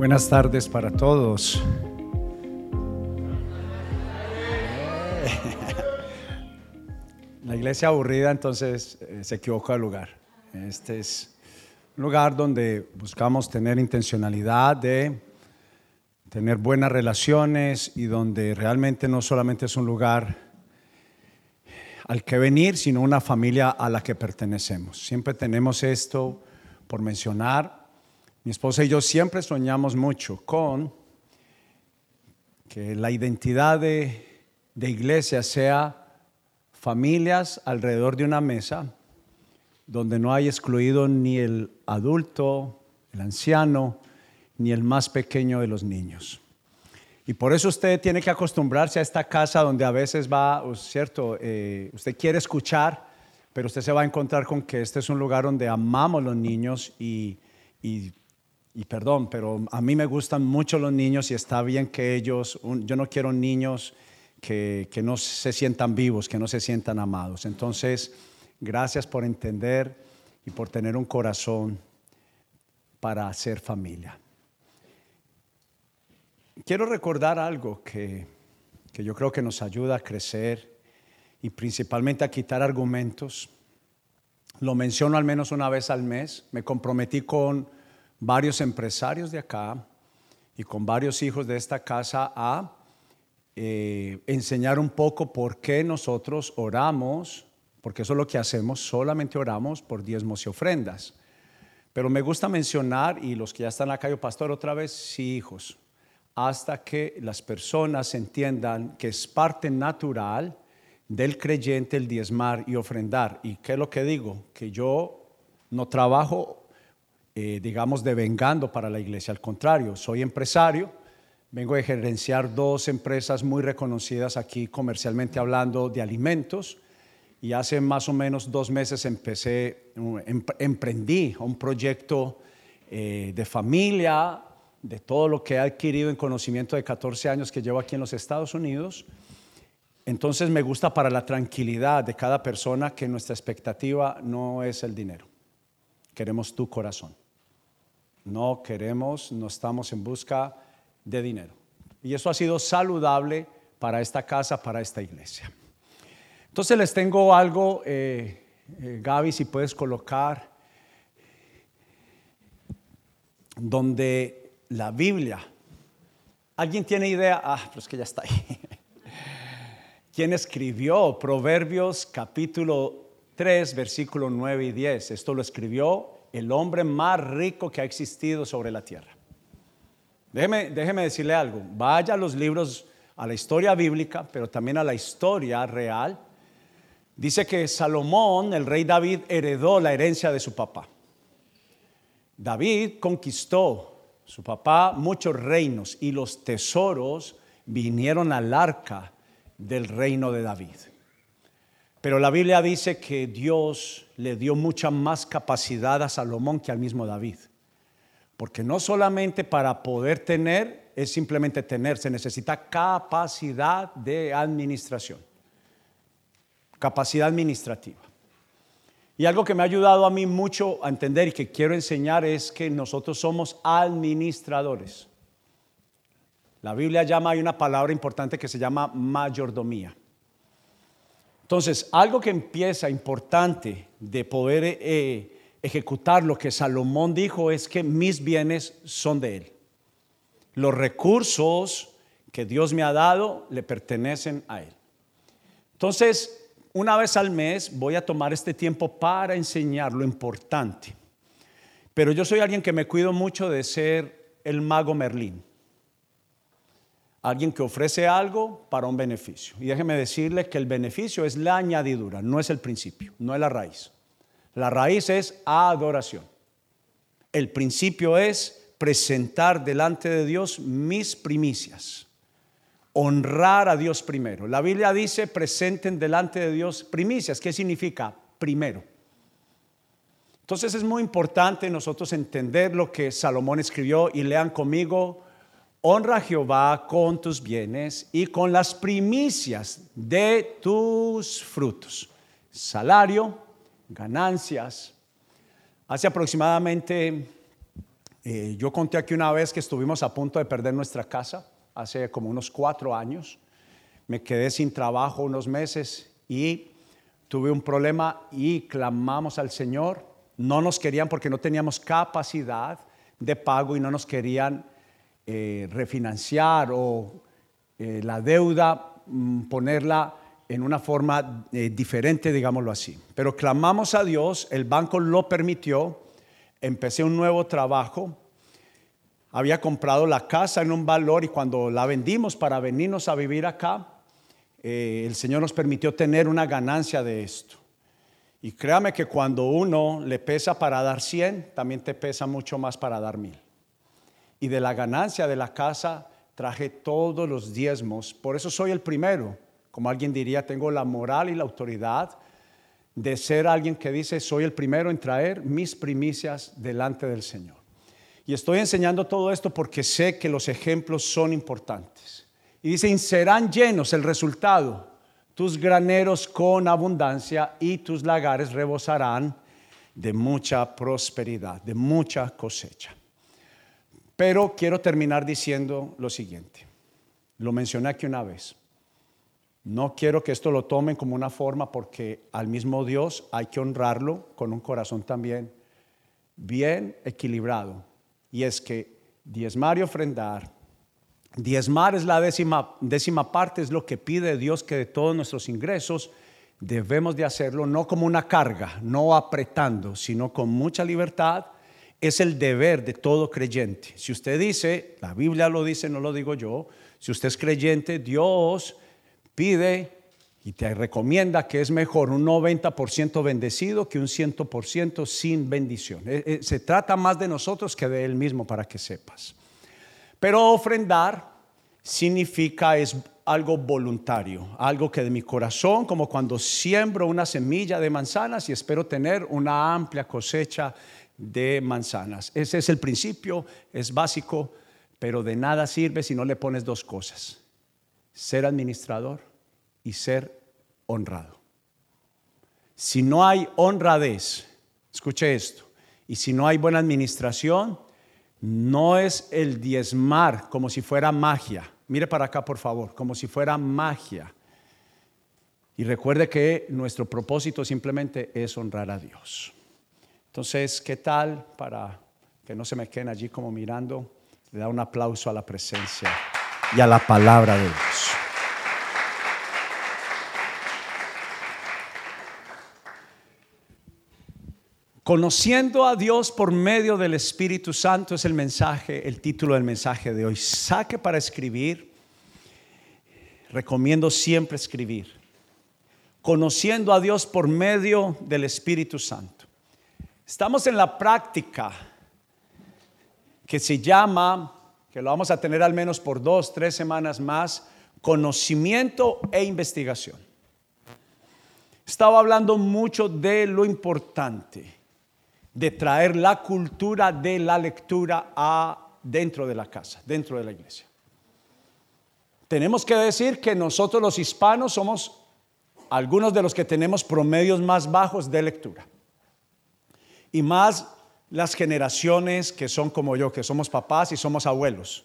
Buenas tardes para todos. La iglesia aburrida entonces eh, se equivocó de lugar. Este es un lugar donde buscamos tener intencionalidad de tener buenas relaciones y donde realmente no solamente es un lugar al que venir, sino una familia a la que pertenecemos. Siempre tenemos esto por mencionar. Mi esposa y yo siempre soñamos mucho con que la identidad de, de iglesia sea familias alrededor de una mesa donde no hay excluido ni el adulto, el anciano, ni el más pequeño de los niños. Y por eso usted tiene que acostumbrarse a esta casa donde a veces va, ¿cierto? Eh, usted quiere escuchar, pero usted se va a encontrar con que este es un lugar donde amamos los niños y, y, perdón, pero a mí me gustan mucho los niños y está bien que ellos, yo no quiero niños que, no se sientan vivos, que no se sientan amados. Entonces, gracias por entender y por tener un corazón para hacer familia. Quiero recordar algo que, que yo creo que nos ayuda a crecer y principalmente a quitar argumentos. Lo menciono al menos una vez al mes. Me comprometí con varios empresarios de acá y con varios hijos de esta casa a eh, enseñar un poco por qué nosotros oramos, porque eso es lo que hacemos, solamente oramos por diezmos y ofrendas. Pero me gusta mencionar, y los que ya están acá, yo pastor, otra vez, sí, hijos, hasta que las personas entiendan que es parte natural del creyente el diezmar y ofrendar. ¿Y qué es lo que digo? Que yo no trabajo, eh, digamos, devengando para la iglesia, al contrario, soy empresario Vengo a gerenciar dos empresas muy reconocidas aquí comercialmente hablando de alimentos y hace más o menos dos meses empecé, em, emprendí un proyecto eh, de familia, de todo lo que he adquirido en conocimiento de 14 años que llevo aquí en los Estados Unidos. Entonces me gusta para la tranquilidad de cada persona que nuestra expectativa no es el dinero. Queremos tu corazón. No queremos, no estamos en busca de dinero. Y eso ha sido saludable para esta casa, para esta iglesia. Entonces les tengo algo, eh, eh, Gaby, si puedes colocar, donde la Biblia, ¿alguien tiene idea? Ah, pero es que ya está ahí. ¿Quién escribió Proverbios capítulo 3, versículo 9 y 10? Esto lo escribió el hombre más rico que ha existido sobre la tierra. Déjeme, decirle algo, vaya a los libros, a la historia bíblica, pero también a la historia real. Dice que Salomón, el rey David, heredó la herencia de su papá. David conquistó su papá muchos reinos y los tesoros vinieron al arca del reino de David. Pero la Biblia dice que Dios le dio mucha más capacidad a Salomón que al mismo David. Porque no solamente para poder tener es simplemente tener, se necesita capacidad de administración, capacidad administrativa. Y algo que me ha ayudado a mí mucho a entender y que quiero enseñar es que nosotros somos administradores. La Biblia llama, hay una palabra importante que se llama mayordomía. Entonces, algo que empieza importante de poder eh, ejecutar lo que Salomón dijo es que mis bienes son de Él. Los recursos que Dios me ha dado le pertenecen a Él. Entonces, una vez al mes voy a tomar este tiempo para enseñar lo importante. Pero yo soy alguien que me cuido mucho de ser el mago Merlín. Alguien que ofrece algo para un beneficio. Y déjeme decirle que el beneficio es la añadidura, no es el principio, no es la raíz. La raíz es adoración. El principio es presentar delante de Dios mis primicias. Honrar a Dios primero. La Biblia dice presenten delante de Dios primicias. ¿Qué significa? Primero. Entonces es muy importante nosotros entender lo que Salomón escribió y lean conmigo, honra a Jehová con tus bienes y con las primicias de tus frutos. Salario, ganancias. Hace aproximadamente Eh, yo conté aquí una vez que estuvimos a punto de perder nuestra casa, hace como unos cuatro años. Me quedé sin trabajo unos meses y tuve un problema y clamamos al Señor. No nos querían porque no teníamos capacidad de pago y no nos querían eh, refinanciar o eh, la deuda mm, ponerla en una forma diferente, digámoslo así. Pero clamamos a Dios, el banco lo permitió empecé un nuevo trabajo. Había comprado la casa en un valor y cuando la vendimos para venirnos a vivir acá, eh, el Señor nos permitió tener una ganancia de esto. Y créame que cuando uno le pesa para dar 100, también te pesa mucho más para dar mil. Y de la ganancia de la casa traje todos los diezmos. Por eso soy el primero. Como alguien diría, tengo la moral y la autoridad de ser alguien que dice, soy el primero en traer mis primicias delante del Señor. Y estoy enseñando todo esto porque sé que los ejemplos son importantes. Y dicen, serán llenos el resultado, tus graneros con abundancia y tus lagares rebosarán de mucha prosperidad, de mucha cosecha. Pero quiero terminar diciendo lo siguiente. Lo mencioné aquí una vez. No quiero que esto lo tomen como una forma porque al mismo Dios hay que honrarlo con un corazón también bien equilibrado. Y es que diezmar y ofrendar, diezmar es la décima, décima parte, es lo que pide Dios que de todos nuestros ingresos debemos de hacerlo, no como una carga, no apretando, sino con mucha libertad. Es el deber de todo creyente. Si usted dice, la Biblia lo dice, no lo digo yo, si usted es creyente, Dios pide y te recomienda que es mejor un 90% bendecido que un 100% sin bendición. Eh, eh, se trata más de nosotros que de Él mismo para que sepas. Pero ofrendar significa es algo voluntario, algo que de mi corazón, como cuando siembro una semilla de manzanas y espero tener una amplia cosecha de manzanas. Ese es el principio, es básico, pero de nada sirve si no le pones dos cosas. Ser administrador y ser honrado. Si no hay honradez, escuche esto, y si no hay buena administración, no es el diezmar como si fuera magia. Mire para acá, por favor, como si fuera magia. Y recuerde que nuestro propósito simplemente es honrar a Dios. Entonces, ¿qué tal para que no se me queden allí como mirando? Le da un aplauso a la presencia y a la palabra de Dios. Conociendo a Dios por medio del Espíritu Santo es el mensaje, el título del mensaje de hoy. Saque para escribir. Recomiendo siempre escribir. Conociendo a Dios por medio del Espíritu Santo. Estamos en la práctica que se llama, que lo vamos a tener al menos por dos, tres semanas más, conocimiento e investigación. Estaba hablando mucho de lo importante de traer la cultura de la lectura a dentro de la casa, dentro de la iglesia. Tenemos que decir que nosotros los hispanos somos algunos de los que tenemos promedios más bajos de lectura. Y más las generaciones que son como yo, que somos papás y somos abuelos.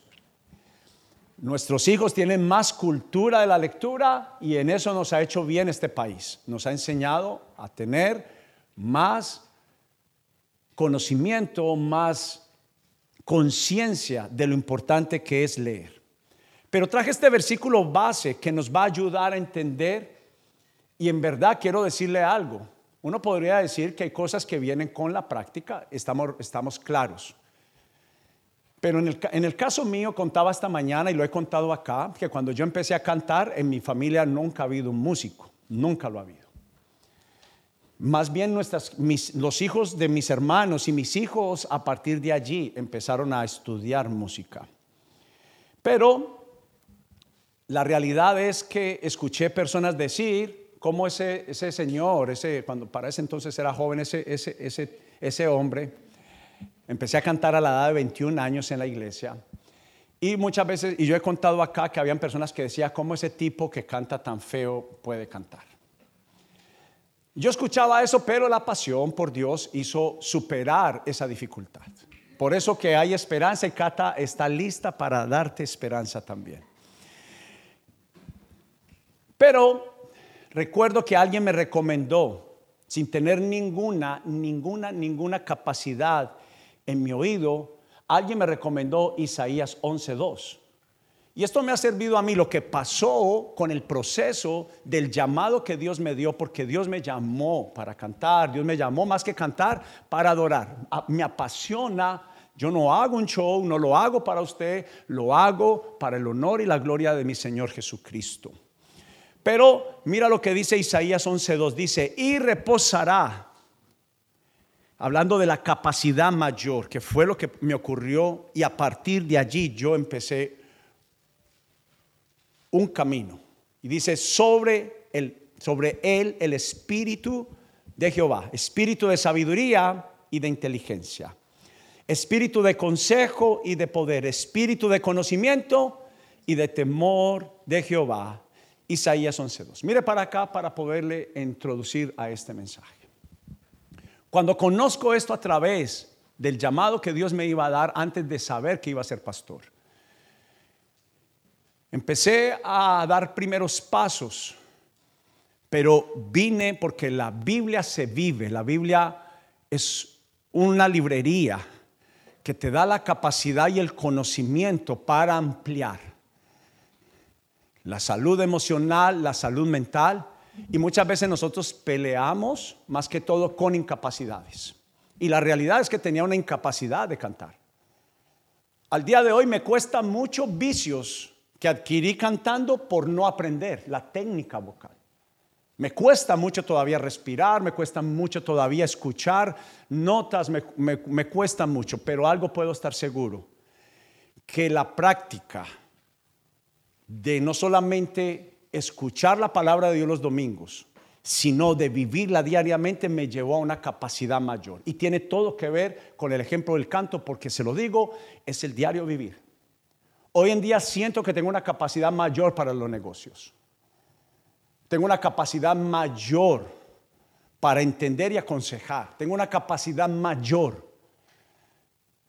Nuestros hijos tienen más cultura de la lectura y en eso nos ha hecho bien este país. Nos ha enseñado a tener más conocimiento, más conciencia de lo importante que es leer. Pero traje este versículo base que nos va a ayudar a entender y en verdad quiero decirle algo. Uno podría decir que hay cosas que vienen con la práctica, estamos, estamos claros. Pero en el, en el, caso mío, contaba esta mañana y lo he contado acá, que cuando yo empecé a cantar, en mi familia nunca ha habido un músico, nunca lo ha habido. Más bien nuestras, los hijos de mis hermanos y mis hijos a partir de allí empezaron a estudiar música. Pero la realidad es que escuché personas decir cómo ese, ese señor, ese, cuando para ese entonces era joven, ese, ese, ese, ese hombre, empecé a cantar a la edad de 21 años en la iglesia. Y muchas veces, y yo he contado acá que habían personas que decían, ¿cómo ese tipo que canta tan feo puede cantar? Yo escuchaba eso, pero la pasión por Dios hizo superar esa dificultad. Por eso que hay esperanza y Cata está lista para darte esperanza también. Pero recuerdo que alguien me recomendó, sin tener ninguna, ninguna, ninguna capacidad en mi oído, alguien me recomendó Isaías 11.2. Y esto me ha servido a mí lo que pasó con el proceso del llamado que Dios me dio, porque Dios me llamó para cantar, Dios me llamó más que cantar para adorar. Me apasiona, yo no hago un show, no lo hago para usted, lo hago para el honor y la gloria de mi Señor Jesucristo. Pero mira lo que dice Isaías 11.2, dice, y reposará, hablando de la capacidad mayor, que fue lo que me ocurrió, y a partir de allí yo empecé un camino. Y dice, sobre, el, sobre él el espíritu de Jehová, espíritu de sabiduría y de inteligencia, espíritu de consejo y de poder, espíritu de conocimiento y de temor de Jehová. Isaías 11.2. Mire para acá para poderle introducir a este mensaje. Cuando conozco esto a través del llamado que Dios me iba a dar antes de saber que iba a ser pastor, Empecé a dar primeros pasos, pero vine porque la Biblia se vive, la Biblia es una librería que te da la capacidad y el conocimiento para ampliar la salud emocional, la salud mental, y muchas veces nosotros peleamos más que todo con incapacidades. Y la realidad es que tenía una incapacidad de cantar. Al día de hoy me cuesta mucho vicios que adquirí cantando por no aprender la técnica vocal. Me cuesta mucho todavía respirar, me cuesta mucho todavía escuchar notas, me, me, cuesta mucho, pero algo puedo estar seguro, que la práctica de no solamente escuchar la palabra de Dios los domingos, sino de vivirla diariamente me llevó a una capacidad mayor. Y tiene todo que ver con el ejemplo del canto, porque se lo digo, es el diario vivir. Hoy en día siento que tengo una capacidad mayor para los negocios. Tengo una capacidad mayor para entender y aconsejar. Tengo una capacidad mayor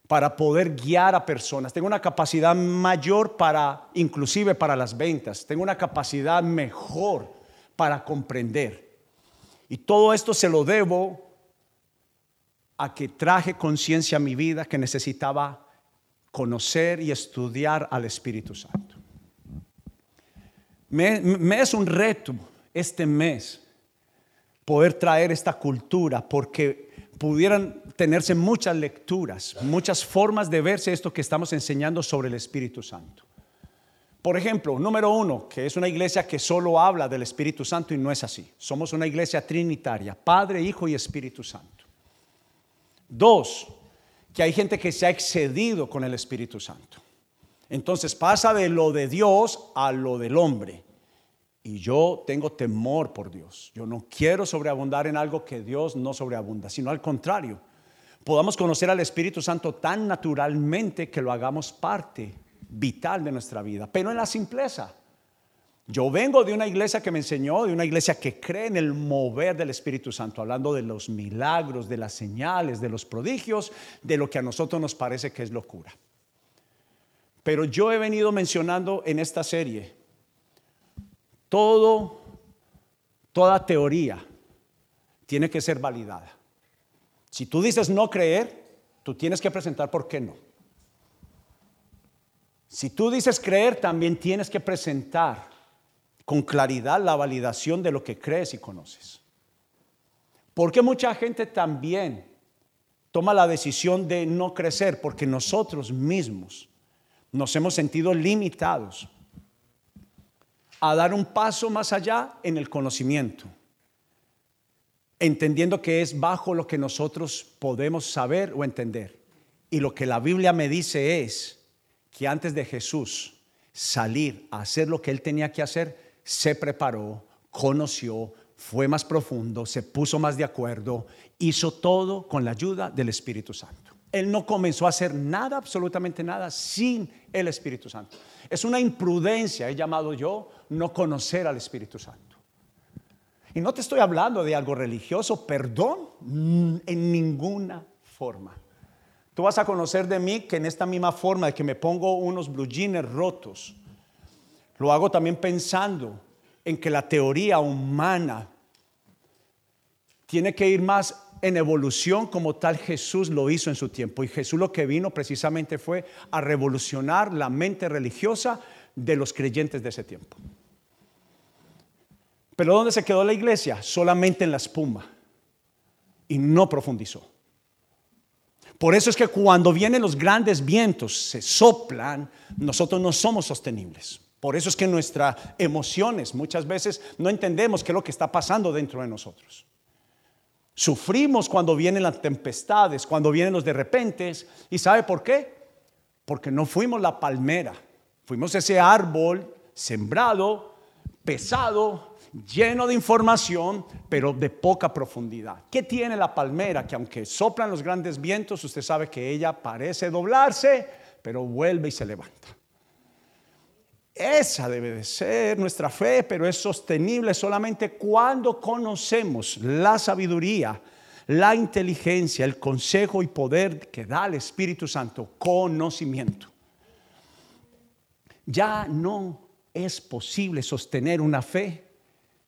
para poder guiar a personas. Tengo una capacidad mayor para, inclusive para las ventas. Tengo una capacidad mejor para comprender. Y todo esto se lo debo a que traje conciencia a mi vida que necesitaba conocer y estudiar al Espíritu Santo. Me, es un reto este mes poder traer esta cultura porque pudieran tenerse muchas lecturas, muchas formas de verse esto que estamos enseñando sobre el Espíritu Santo. Por ejemplo, número uno, que es una iglesia que solo habla del Espíritu Santo y no es así. Somos una iglesia trinitaria, Padre, Hijo y Espíritu Santo. Dos, que hay gente que se ha excedido con el Espíritu Santo. Entonces pasa de lo de Dios a lo del hombre. Y yo tengo temor por Dios. Yo no quiero sobreabundar en algo que Dios no sobreabunda, sino al contrario. Podamos conocer al Espíritu Santo tan naturalmente que lo hagamos parte vital de nuestra vida, pero en la simpleza. Yo vengo de una iglesia que me enseñó, de una iglesia que cree en el mover del Espíritu Santo, hablando de los milagros, de las señales, de los prodigios, de lo que a nosotros nos parece que es locura. Pero yo he venido mencionando en esta serie todo, toda teoría tiene que ser validada. Si tú dices no creer, tú tienes que presentar por qué no. Si tú dices creer, también tienes que presentar con claridad la validación de lo que crees y conoces. Porque mucha gente también toma la decisión de no crecer porque nosotros mismos nos hemos sentido limitados a dar un paso más allá en el conocimiento, entendiendo que es bajo lo que nosotros podemos saber o entender. Y lo que la Biblia me dice es que antes de Jesús salir a hacer lo que él tenía que hacer, se preparó, conoció, fue más profundo, se puso más de acuerdo, hizo todo con la ayuda del Espíritu Santo. Él no comenzó a hacer nada, absolutamente nada, sin el Espíritu Santo. Es una imprudencia, he llamado yo, no conocer al Espíritu Santo. Y no te estoy hablando de algo religioso, perdón, en ninguna forma. Tú vas a conocer de mí que en esta misma forma de que me pongo unos blue jeans rotos, lo hago también pensando en que la teoría humana tiene que ir más en evolución como tal Jesús lo hizo en su tiempo. Y Jesús lo que vino precisamente fue a revolucionar la mente religiosa de los creyentes de ese tiempo. Pero ¿dónde se quedó la iglesia? Solamente en la espuma. Y no profundizó. Por eso es que cuando vienen los grandes vientos, se soplan, nosotros no somos sostenibles. Por eso es que nuestras emociones muchas veces no entendemos qué es lo que está pasando dentro de nosotros. Sufrimos cuando vienen las tempestades, cuando vienen los de repente. ¿Y sabe por qué? Porque no fuimos la palmera, fuimos ese árbol sembrado, pesado, lleno de información, pero de poca profundidad. ¿Qué tiene la palmera? Que aunque soplan los grandes vientos, usted sabe que ella parece doblarse, pero vuelve y se levanta. Esa debe de ser nuestra fe, pero es sostenible solamente cuando conocemos la sabiduría, la inteligencia, el consejo y poder que da el Espíritu Santo, conocimiento. Ya no es posible sostener una fe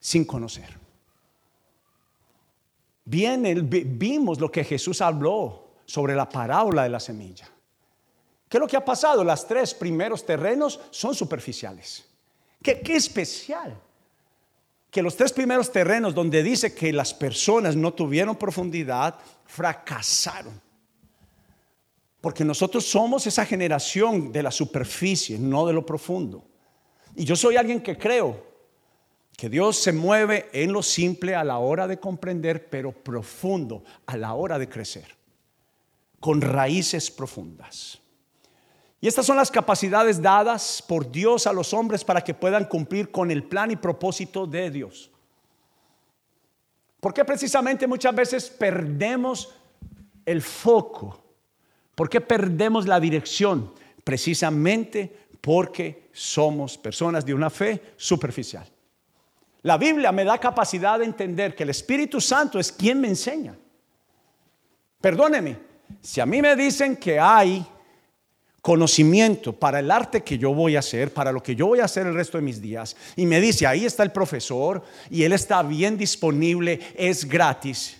sin conocer. Bien, vimos lo que Jesús habló sobre la parábola de la semilla. ¿Qué es lo que ha pasado? Los tres primeros terrenos son superficiales. ¿Qué, qué especial? Que los tres primeros terrenos donde dice que las personas no tuvieron profundidad, fracasaron. Porque nosotros somos esa generación de la superficie, no de lo profundo. Y yo soy alguien que creo que Dios se mueve en lo simple a la hora de comprender, pero profundo a la hora de crecer, con raíces profundas. Y estas son las capacidades dadas por Dios a los hombres para que puedan cumplir con el plan y propósito de Dios. ¿Por qué precisamente muchas veces perdemos el foco? ¿Por qué perdemos la dirección? Precisamente porque somos personas de una fe superficial. La Biblia me da capacidad de entender que el Espíritu Santo es quien me enseña. Perdóneme, si a mí me dicen que hay conocimiento para el arte que yo voy a hacer, para lo que yo voy a hacer el resto de mis días. Y me dice, ahí está el profesor y él está bien disponible, es gratis.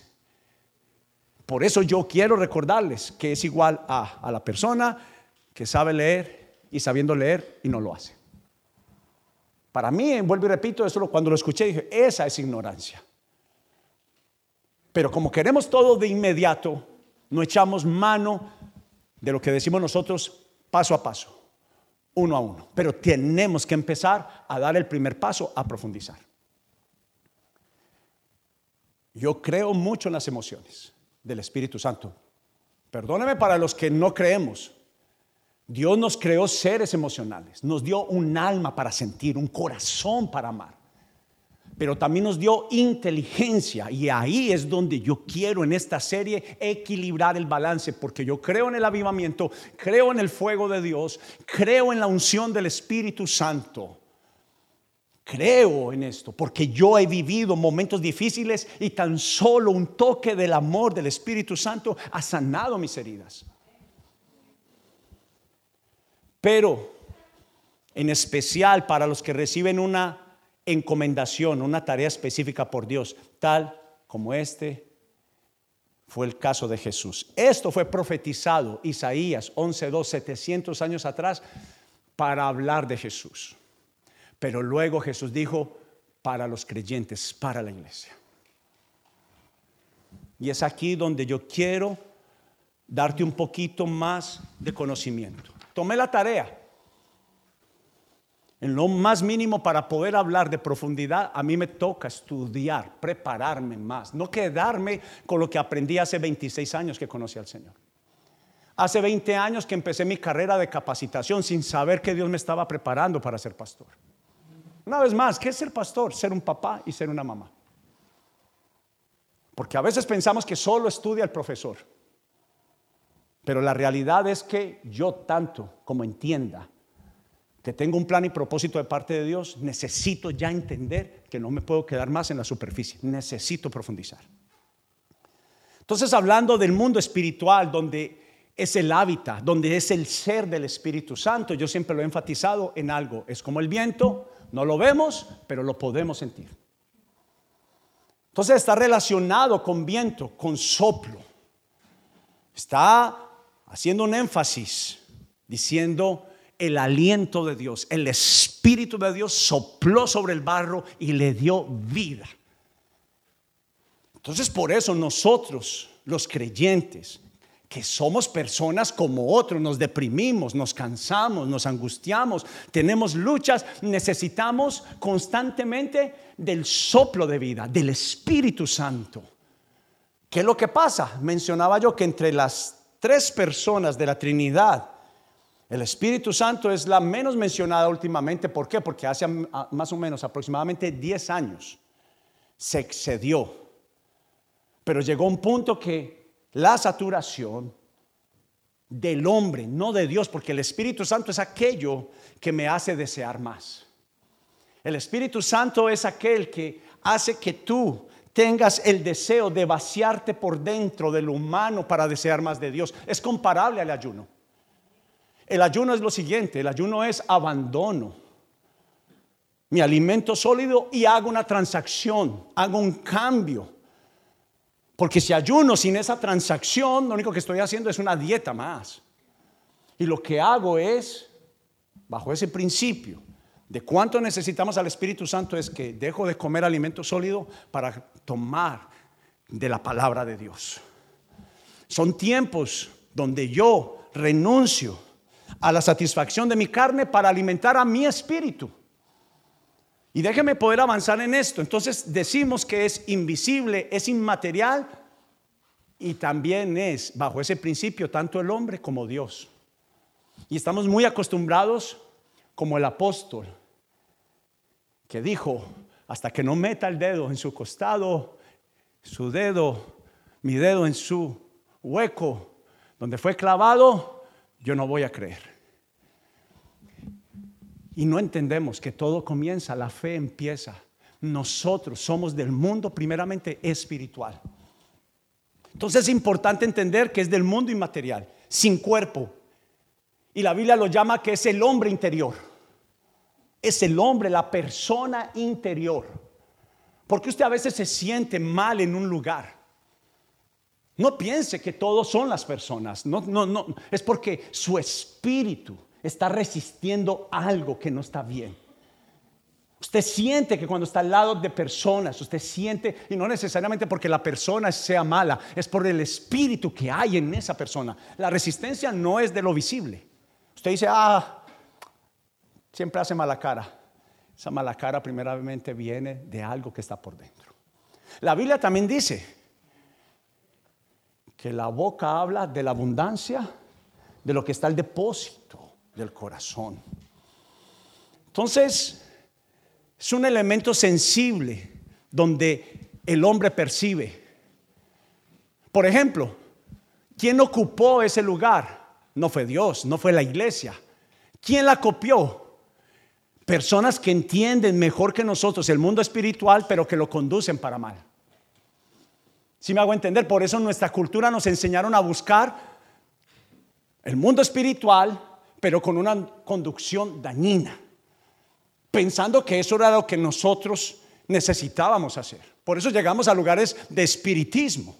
Por eso yo quiero recordarles que es igual a, a la persona que sabe leer y sabiendo leer y no lo hace. Para mí, vuelvo y repito, eso cuando lo escuché dije, esa es ignorancia. Pero como queremos todo de inmediato, no echamos mano de lo que decimos nosotros paso a paso, uno a uno. Pero tenemos que empezar a dar el primer paso a profundizar. Yo creo mucho en las emociones del Espíritu Santo. Perdóneme para los que no creemos. Dios nos creó seres emocionales, nos dio un alma para sentir, un corazón para amar pero también nos dio inteligencia. Y ahí es donde yo quiero en esta serie equilibrar el balance, porque yo creo en el avivamiento, creo en el fuego de Dios, creo en la unción del Espíritu Santo. Creo en esto, porque yo he vivido momentos difíciles y tan solo un toque del amor del Espíritu Santo ha sanado mis heridas. Pero, en especial para los que reciben una encomendación, una tarea específica por Dios, tal como este fue el caso de Jesús. Esto fue profetizado, Isaías 11.2, 700 años atrás, para hablar de Jesús. Pero luego Jesús dijo, para los creyentes, para la iglesia. Y es aquí donde yo quiero darte un poquito más de conocimiento. Tomé la tarea en lo más mínimo para poder hablar de profundidad, a mí me toca estudiar, prepararme más, no quedarme con lo que aprendí hace 26 años que conocí al Señor. Hace 20 años que empecé mi carrera de capacitación sin saber que Dios me estaba preparando para ser pastor. Una vez más, ¿qué es ser pastor? Ser un papá y ser una mamá. Porque a veces pensamos que solo estudia el profesor. Pero la realidad es que yo tanto como entienda que tengo un plan y propósito de parte de Dios, necesito ya entender que no me puedo quedar más en la superficie, necesito profundizar. Entonces, hablando del mundo espiritual, donde es el hábitat, donde es el ser del Espíritu Santo. Yo siempre lo he enfatizado en algo. Es como el viento, no lo vemos, pero lo podemos sentir. Entonces está relacionado con viento, con soplo. Está haciendo un énfasis diciendo el aliento de Dios, el Espíritu de Dios sopló sobre el barro y le dio vida. Entonces por eso nosotros, los creyentes, que somos personas como otros, nos deprimimos, nos cansamos, nos angustiamos, tenemos luchas, necesitamos constantemente del soplo de vida, del Espíritu Santo. ¿Qué es lo que pasa? Mencionaba yo que entre las tres personas de la Trinidad, el Espíritu Santo es la menos mencionada últimamente. ¿Por qué? Porque hace más o menos aproximadamente 10 años se excedió. Pero llegó un punto que la saturación del hombre, no de Dios, porque el Espíritu Santo es aquello que me hace desear más. El Espíritu Santo es aquel que hace que tú tengas el deseo de vaciarte por dentro del humano para desear más de Dios. Es comparable al ayuno. El ayuno es lo siguiente, el ayuno es abandono. Mi alimento sólido y hago una transacción, hago un cambio porque si ayuno sin esa transacción, lo único que estoy haciendo es una dieta más. Y lo que hago es, bajo ese principio de cuánto necesitamos al Espíritu Santo, es que dejo de comer alimento sólido para tomar de la palabra de Dios. Son tiempos donde yo renuncio a la satisfacción de mi carne para alimentar a mi espíritu. Y déjeme poder avanzar en esto. Entonces decimos que es invisible, es inmaterial y también es bajo ese principio tanto el hombre como Dios. Y estamos muy acostumbrados como el apóstol que dijo, hasta que no meta el dedo en su costado, su dedo, mi dedo en su hueco donde fue clavado, yo no voy a creer. Y no entendemos que todo comienza, la fe empieza. Nosotros somos del mundo primeramente espiritual. Entonces es importante entender que es del mundo inmaterial, sin cuerpo. Y la Biblia lo llama que es el hombre interior. Es el hombre, la persona interior. Porque usted a veces se siente mal en un lugar. No piense que todos son las personas. No, no, no. Es porque su espíritu está resistiendo algo que no está bien. Usted siente que cuando está al lado de personas, usted siente, y no necesariamente porque la persona sea mala, es por el espíritu que hay en esa persona. La resistencia no es de lo visible. Usted dice, ah, siempre hace mala cara. Esa mala cara primeramente viene de algo que está por dentro. La Biblia también dice que la boca habla de la abundancia de lo que está el depósito del corazón. Entonces, es un elemento sensible donde el hombre percibe. Por ejemplo, ¿quién ocupó ese lugar? No fue Dios, no fue la iglesia. ¿Quién la copió? Personas que entienden mejor que nosotros el mundo espiritual, pero que lo conducen para mal. Si me hago entender, por eso en nuestra cultura nos enseñaron a buscar el mundo espiritual pero con una conducción dañina, pensando que eso era lo que nosotros necesitábamos hacer. Por eso llegamos a lugares de espiritismo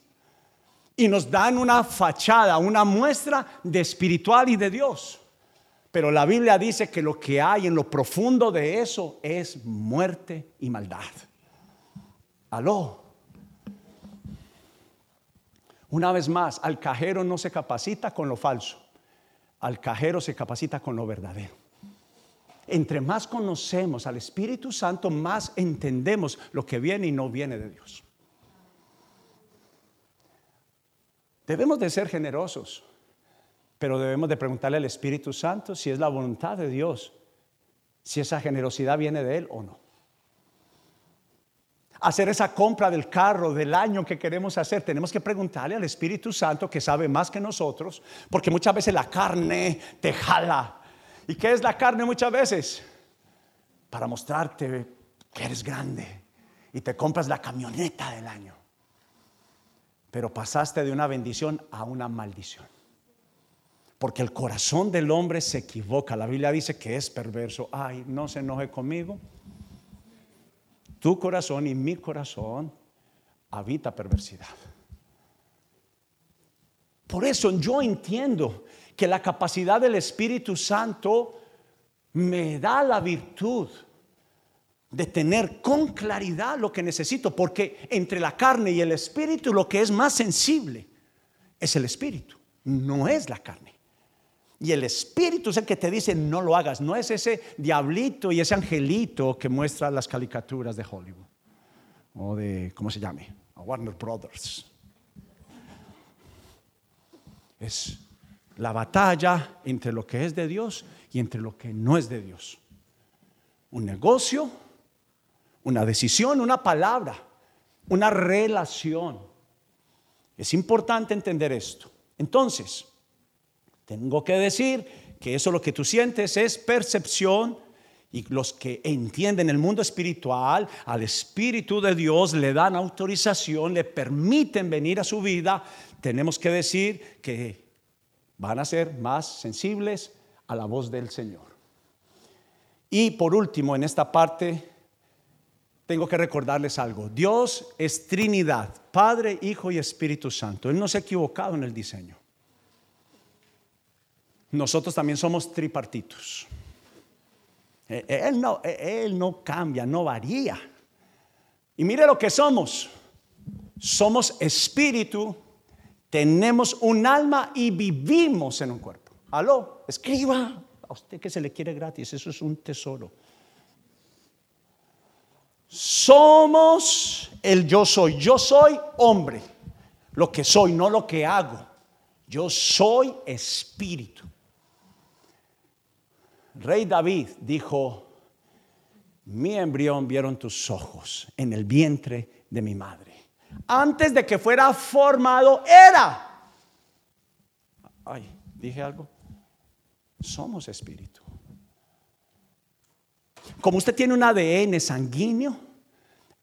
y nos dan una fachada, una muestra de espiritual y de Dios. Pero la Biblia dice que lo que hay en lo profundo de eso es muerte y maldad. Aló. Una vez más, al cajero no se capacita con lo falso al cajero se capacita con lo verdadero. Entre más conocemos al Espíritu Santo, más entendemos lo que viene y no viene de Dios. Debemos de ser generosos, pero debemos de preguntarle al Espíritu Santo si es la voluntad de Dios, si esa generosidad viene de Él o no hacer esa compra del carro del año que queremos hacer, tenemos que preguntarle al Espíritu Santo que sabe más que nosotros, porque muchas veces la carne te jala. ¿Y qué es la carne muchas veces? Para mostrarte que eres grande y te compras la camioneta del año. Pero pasaste de una bendición a una maldición. Porque el corazón del hombre se equivoca. La Biblia dice que es perverso. Ay, no se enoje conmigo. Tu corazón y mi corazón habita perversidad. Por eso yo entiendo que la capacidad del Espíritu Santo me da la virtud de tener con claridad lo que necesito, porque entre la carne y el espíritu lo que es más sensible es el espíritu, no es la carne. Y el espíritu es el que te dice no lo hagas, no es ese diablito y ese angelito que muestra las caricaturas de Hollywood o de, ¿cómo se llame? Warner Brothers. Es la batalla entre lo que es de Dios y entre lo que no es de Dios. Un negocio, una decisión, una palabra, una relación. Es importante entender esto. Entonces, tengo que decir que eso lo que tú sientes es percepción y los que entienden el mundo espiritual, al Espíritu de Dios le dan autorización, le permiten venir a su vida, tenemos que decir que van a ser más sensibles a la voz del Señor. Y por último, en esta parte, tengo que recordarles algo. Dios es Trinidad, Padre, Hijo y Espíritu Santo. Él no se ha equivocado en el diseño. Nosotros también somos tripartitos. Eh, eh, él no, eh, él no cambia, no varía. Y mire lo que somos. Somos espíritu, tenemos un alma y vivimos en un cuerpo. Aló, escriba. A usted que se le quiere gratis, eso es un tesoro. Somos el yo soy. Yo soy hombre. Lo que soy, no lo que hago. Yo soy espíritu. Rey David dijo, mi embrión vieron tus ojos en el vientre de mi madre. Antes de que fuera formado, era. Ay, dije algo. Somos espíritu. Como usted tiene un ADN sanguíneo,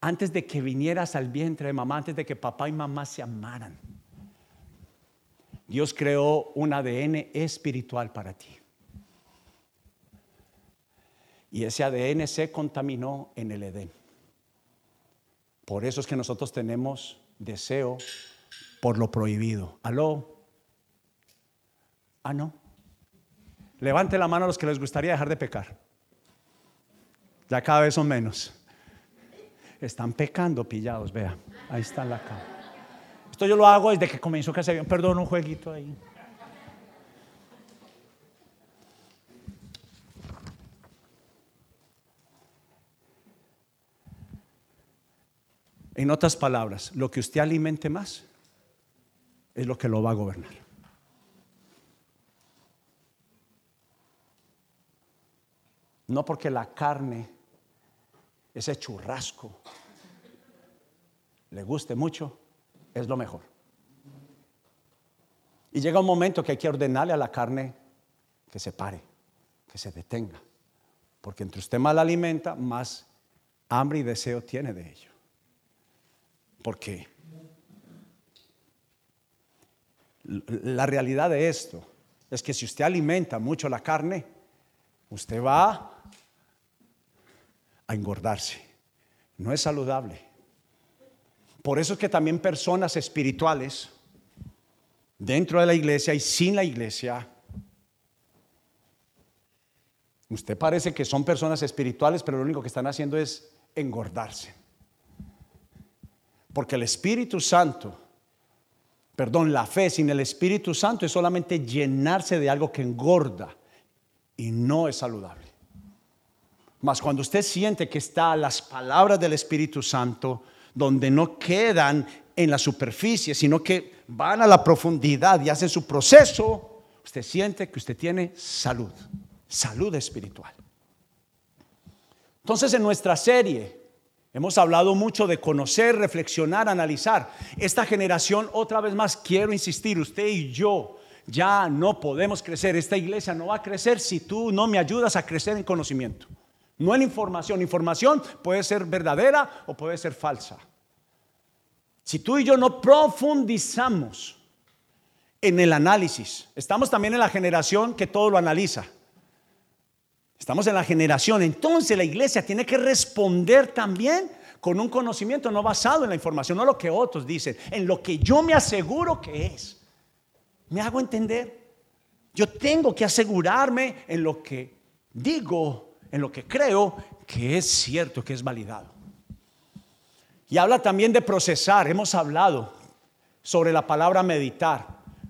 antes de que vinieras al vientre de mamá, antes de que papá y mamá se amaran, Dios creó un ADN espiritual para ti. Y ese ADN se contaminó en el Edén. Por eso es que nosotros tenemos deseo por lo prohibido. ¿Aló? Ah, no. Levante la mano a los que les gustaría dejar de pecar. Ya cada vez son menos. Están pecando pillados, vea. Ahí está la cama. Esto yo lo hago desde que comenzó se Perdón, un jueguito ahí. En otras palabras, lo que usted alimente más es lo que lo va a gobernar. No porque la carne, ese churrasco, le guste mucho, es lo mejor. Y llega un momento que hay que ordenarle a la carne que se pare, que se detenga. Porque entre usted más la alimenta, más hambre y deseo tiene de ello. Porque la realidad de esto es que si usted alimenta mucho la carne, usted va a engordarse. No es saludable. Por eso es que también personas espirituales dentro de la iglesia y sin la iglesia, usted parece que son personas espirituales, pero lo único que están haciendo es engordarse. Porque el Espíritu Santo, perdón, la fe sin el Espíritu Santo es solamente llenarse de algo que engorda y no es saludable. Mas cuando usted siente que está las palabras del Espíritu Santo, donde no quedan en la superficie, sino que van a la profundidad y hacen su proceso, usted siente que usted tiene salud, salud espiritual. Entonces en nuestra serie Hemos hablado mucho de conocer, reflexionar, analizar. Esta generación, otra vez más, quiero insistir, usted y yo ya no podemos crecer. Esta iglesia no va a crecer si tú no me ayudas a crecer en conocimiento. No en información. Información puede ser verdadera o puede ser falsa. Si tú y yo no profundizamos en el análisis. Estamos también en la generación que todo lo analiza. Estamos en la generación. Entonces la iglesia tiene que responder también con un conocimiento no basado en la información, no lo que otros dicen, en lo que yo me aseguro que es. ¿Me hago entender? Yo tengo que asegurarme en lo que digo, en lo que creo que es cierto, que es validado. Y habla también de procesar. Hemos hablado sobre la palabra meditar.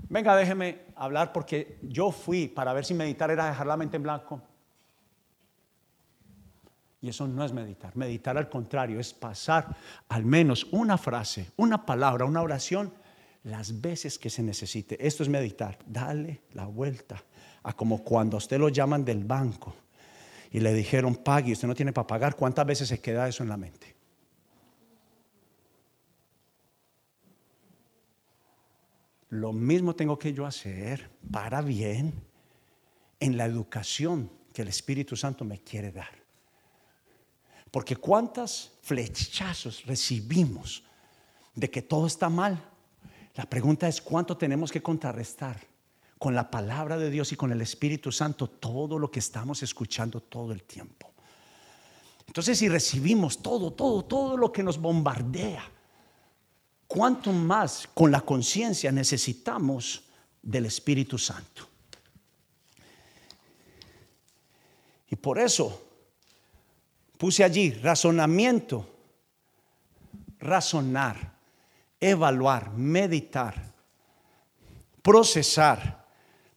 Venga, déjeme hablar porque yo fui para ver si meditar era dejar la mente en blanco. Y eso no es meditar. Meditar al contrario es pasar al menos una frase, una palabra, una oración las veces que se necesite. Esto es meditar. Dale la vuelta a como cuando a usted lo llaman del banco y le dijeron pague y usted no tiene para pagar. ¿Cuántas veces se queda eso en la mente? Lo mismo tengo que yo hacer para bien en la educación que el Espíritu Santo me quiere dar. Porque cuántas flechazos recibimos de que todo está mal. La pregunta es cuánto tenemos que contrarrestar con la palabra de Dios y con el Espíritu Santo todo lo que estamos escuchando todo el tiempo. Entonces si recibimos todo, todo, todo lo que nos bombardea, cuánto más con la conciencia necesitamos del Espíritu Santo. Y por eso puse allí razonamiento, razonar, evaluar, meditar, procesar,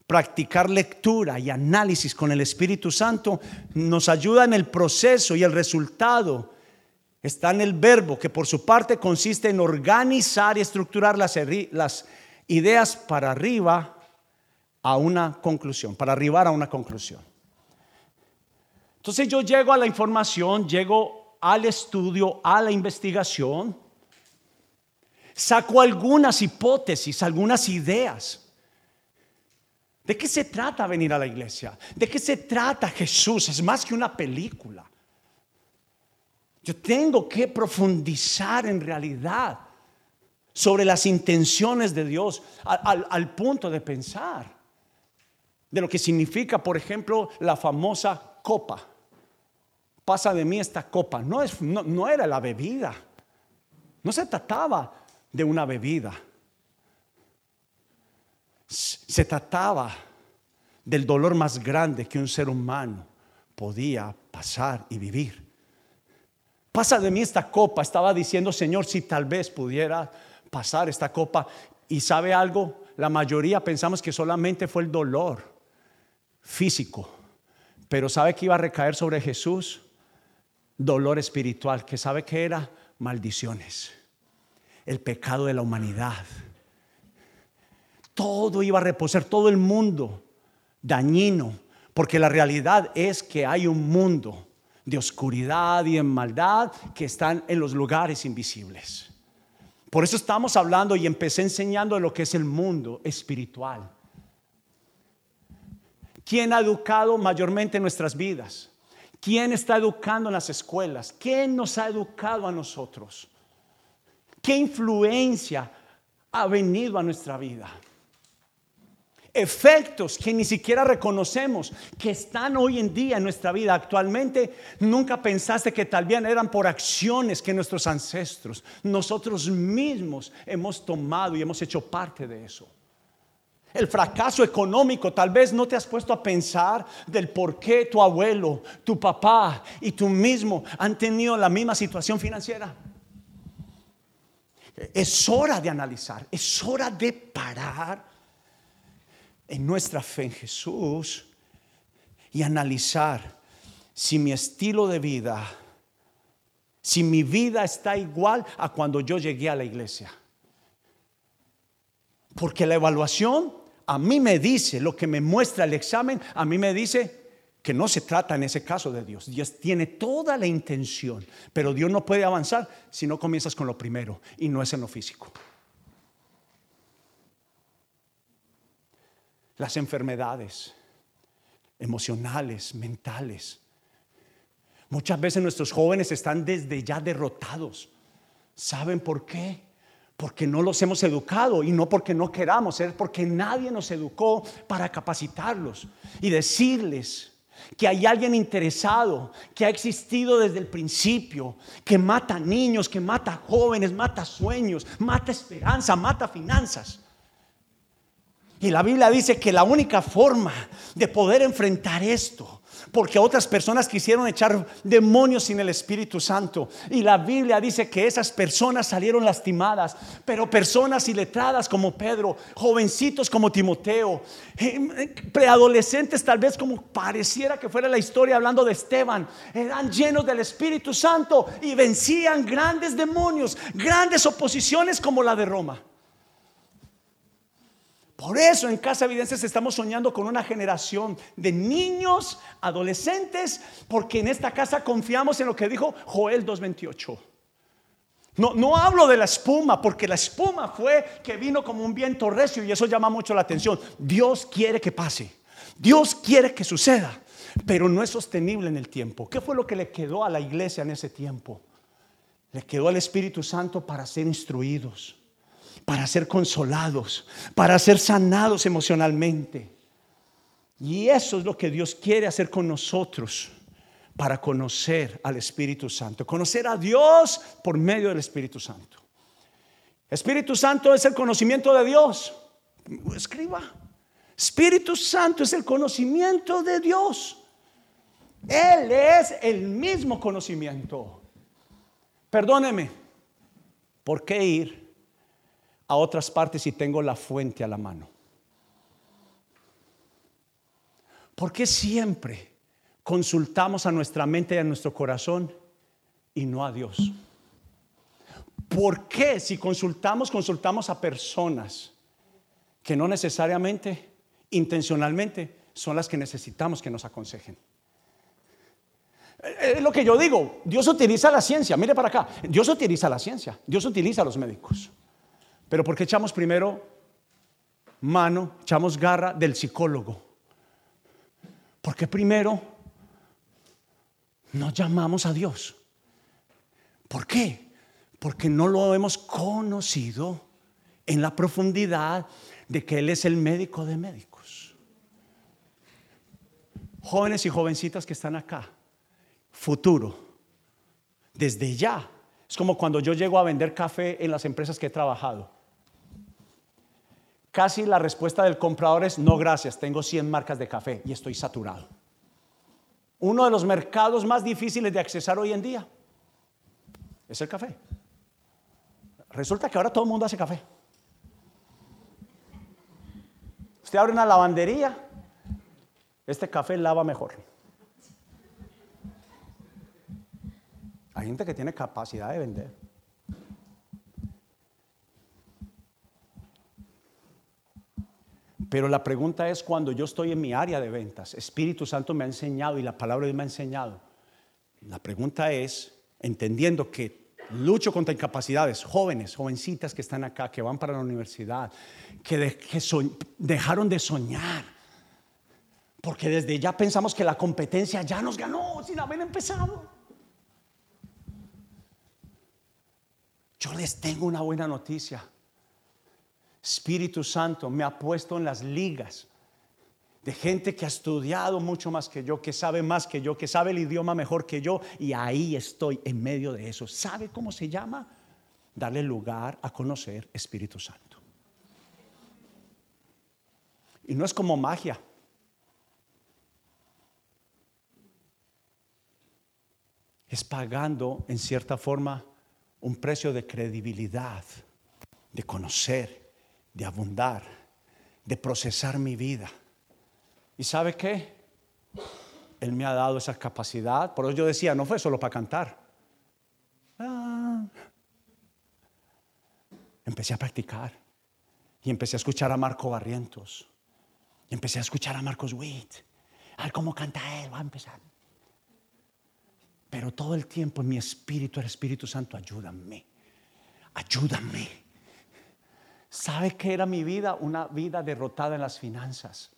practicar lectura y análisis con el Espíritu Santo nos ayuda en el proceso y el resultado está en el verbo que por su parte consiste en organizar y estructurar las, ideas para arriba a una conclusión, para arribar a una conclusión. Entonces yo llego a la información, llego al estudio, a la investigación, saco algunas hipótesis, algunas ideas. ¿De qué se trata venir a la iglesia? ¿De qué se trata Jesús? Es más que una película. Yo tengo que profundizar en realidad sobre las intenciones de Dios al, punto de pensar de lo que significa, por ejemplo, la famosa copa. Pasa de mí esta copa. No, es, no era la bebida. No se trataba de una bebida. Se trataba del dolor más grande que un ser humano podía pasar y vivir. Pasa de mí esta copa. Estaba diciendo, Señor, si tal vez pudiera pasar esta copa. Y sabe algo, la mayoría pensamos que solamente fue el dolor físico. Pero sabe que iba a recaer sobre Jesús dolor espiritual, que sabe que era maldiciones, el pecado de la humanidad. Todo iba a reposar, todo el mundo dañino, porque la realidad es que hay un mundo de oscuridad y en maldad que están en los lugares invisibles. Por eso estamos hablando y empecé enseñando lo que es el mundo espiritual. ¿Quién ha educado mayormente nuestras vidas? ¿Quién está educando en las escuelas? ¿Quién nos ha educado a nosotros? ¿Qué influencia ha venido a nuestra vida? efectos que ni siquiera reconocemos que están hoy en día en nuestra vida. Actualmente nunca pensaste que tal vez eran por acciones que nuestros ancestros, nosotros mismos hemos tomado y hemos hecho parte de eso. El fracaso económico, tal vez no te has puesto a pensar del por qué tu abuelo, tu papá y tú mismo han tenido la misma situación financiera. Es hora de analizar, es hora de parar en nuestra fe en Jesús y analizar si mi estilo de vida, si mi vida está igual a cuando yo llegué a la iglesia. Porque la evaluación a mí me dice, lo que me muestra el examen, a mí me dice que no se trata en ese caso de Dios. Dios tiene toda la intención, pero Dios no puede avanzar si no comienzas con lo primero y no es en lo físico. las enfermedades emocionales, mentales. Muchas veces nuestros jóvenes están desde ya derrotados. ¿Saben por qué? Porque no los hemos educado y no porque no queramos, es porque nadie nos educó para capacitarlos y decirles que hay alguien interesado, que ha existido desde el principio, que mata niños, que mata jóvenes, mata sueños, mata esperanza, mata finanzas. Y la Biblia dice que la única forma de poder enfrentar esto porque otras personas quisieron echar demonios sin el Espíritu Santo. Y la Biblia dice que esas personas salieron lastimadas, pero personas iletradas como Pedro, jovencitos como Timoteo, eh, preadolescentes tal vez como pareciera que fuera la historia hablando de Esteban, eran llenos del Espíritu Santo y vencían grandes demonios, grandes oposiciones como la de Roma. Por eso en Casa Evidencias estamos soñando con una generación de niños, adolescentes, porque en esta casa confiamos en lo que dijo Joel 2.28. No, no hablo de la espuma, porque la espuma fue que vino como un viento recio y eso llama mucho la atención. Dios quiere que pase, Dios quiere que suceda, pero no es sostenible en el tiempo. ¿Qué fue lo que le quedó a la iglesia en ese tiempo? Le quedó al Espíritu Santo para ser instruidos para ser consolados, para ser sanados emocionalmente. Y eso es lo que Dios quiere hacer con nosotros para conocer al Espíritu Santo, conocer a Dios por medio del Espíritu Santo. Espíritu Santo es el conocimiento de Dios. Escriba. Espíritu Santo es el conocimiento de Dios. Él es el mismo conocimiento. Perdóneme, ¿por qué ir a otras partes y tengo la fuente a la mano? ¿Por qué siempre consultamos a nuestra mente y a nuestro corazón y no a Dios? ¿Por qué si consultamos, consultamos a personas que no necesariamente, intencionalmente, son las que necesitamos que nos aconsejen? Es lo que yo digo, Dios utiliza la ciencia, mire para acá, Dios utiliza la ciencia, Dios utiliza a los médicos. Pero ¿por qué echamos primero mano, echamos garra del psicólogo? Porque primero nos llamamos a Dios. ¿Por qué? Porque no lo hemos conocido en la profundidad de que Él es el médico de médicos. Jóvenes y jovencitas que están acá, futuro, desde ya. Es como cuando yo llego a vender café en las empresas que he trabajado casi la respuesta del comprador es no gracias, tengo 100 marcas de café y estoy saturado. Uno de los mercados más difíciles de accesar hoy en día es el café. Resulta que ahora todo el mundo hace café. Usted abre una lavandería, este café lava mejor. Hay gente que tiene capacidad de vender. Pero la pregunta es cuando yo estoy en mi área de ventas, Espíritu Santo me ha enseñado y la palabra de Dios me ha enseñado. La pregunta es, entendiendo que lucho contra incapacidades, jóvenes, jovencitas que están acá, que van para la universidad, que, dejaron de soñar, porque desde ya pensamos que la competencia ya nos ganó sin haber empezado. Yo les tengo una buena noticia. Espíritu Santo me ha puesto en las ligas de gente que ha estudiado mucho más que yo, que sabe más que yo, que sabe el idioma mejor que yo, y ahí estoy en medio de eso. ¿Sabe cómo se llama? Darle lugar a conocer Espíritu Santo. Y no es como magia. Es pagando en cierta forma un precio de credibilidad, de conocer de abundar, de procesar mi vida. ¿Y sabe qué? Él me ha dado esa capacidad. Por eso yo decía, no fue solo para cantar. Ah. Empecé a practicar. Y empecé a escuchar a Marco Barrientos. Y empecé a escuchar a Marcos Witt. A ver cómo canta él, va a empezar. Pero todo el tiempo en mi espíritu, el Espíritu Santo, ayúdame. Ayúdame. ¿Sabe qué era mi vida? Una vida derrotada en las finanzas.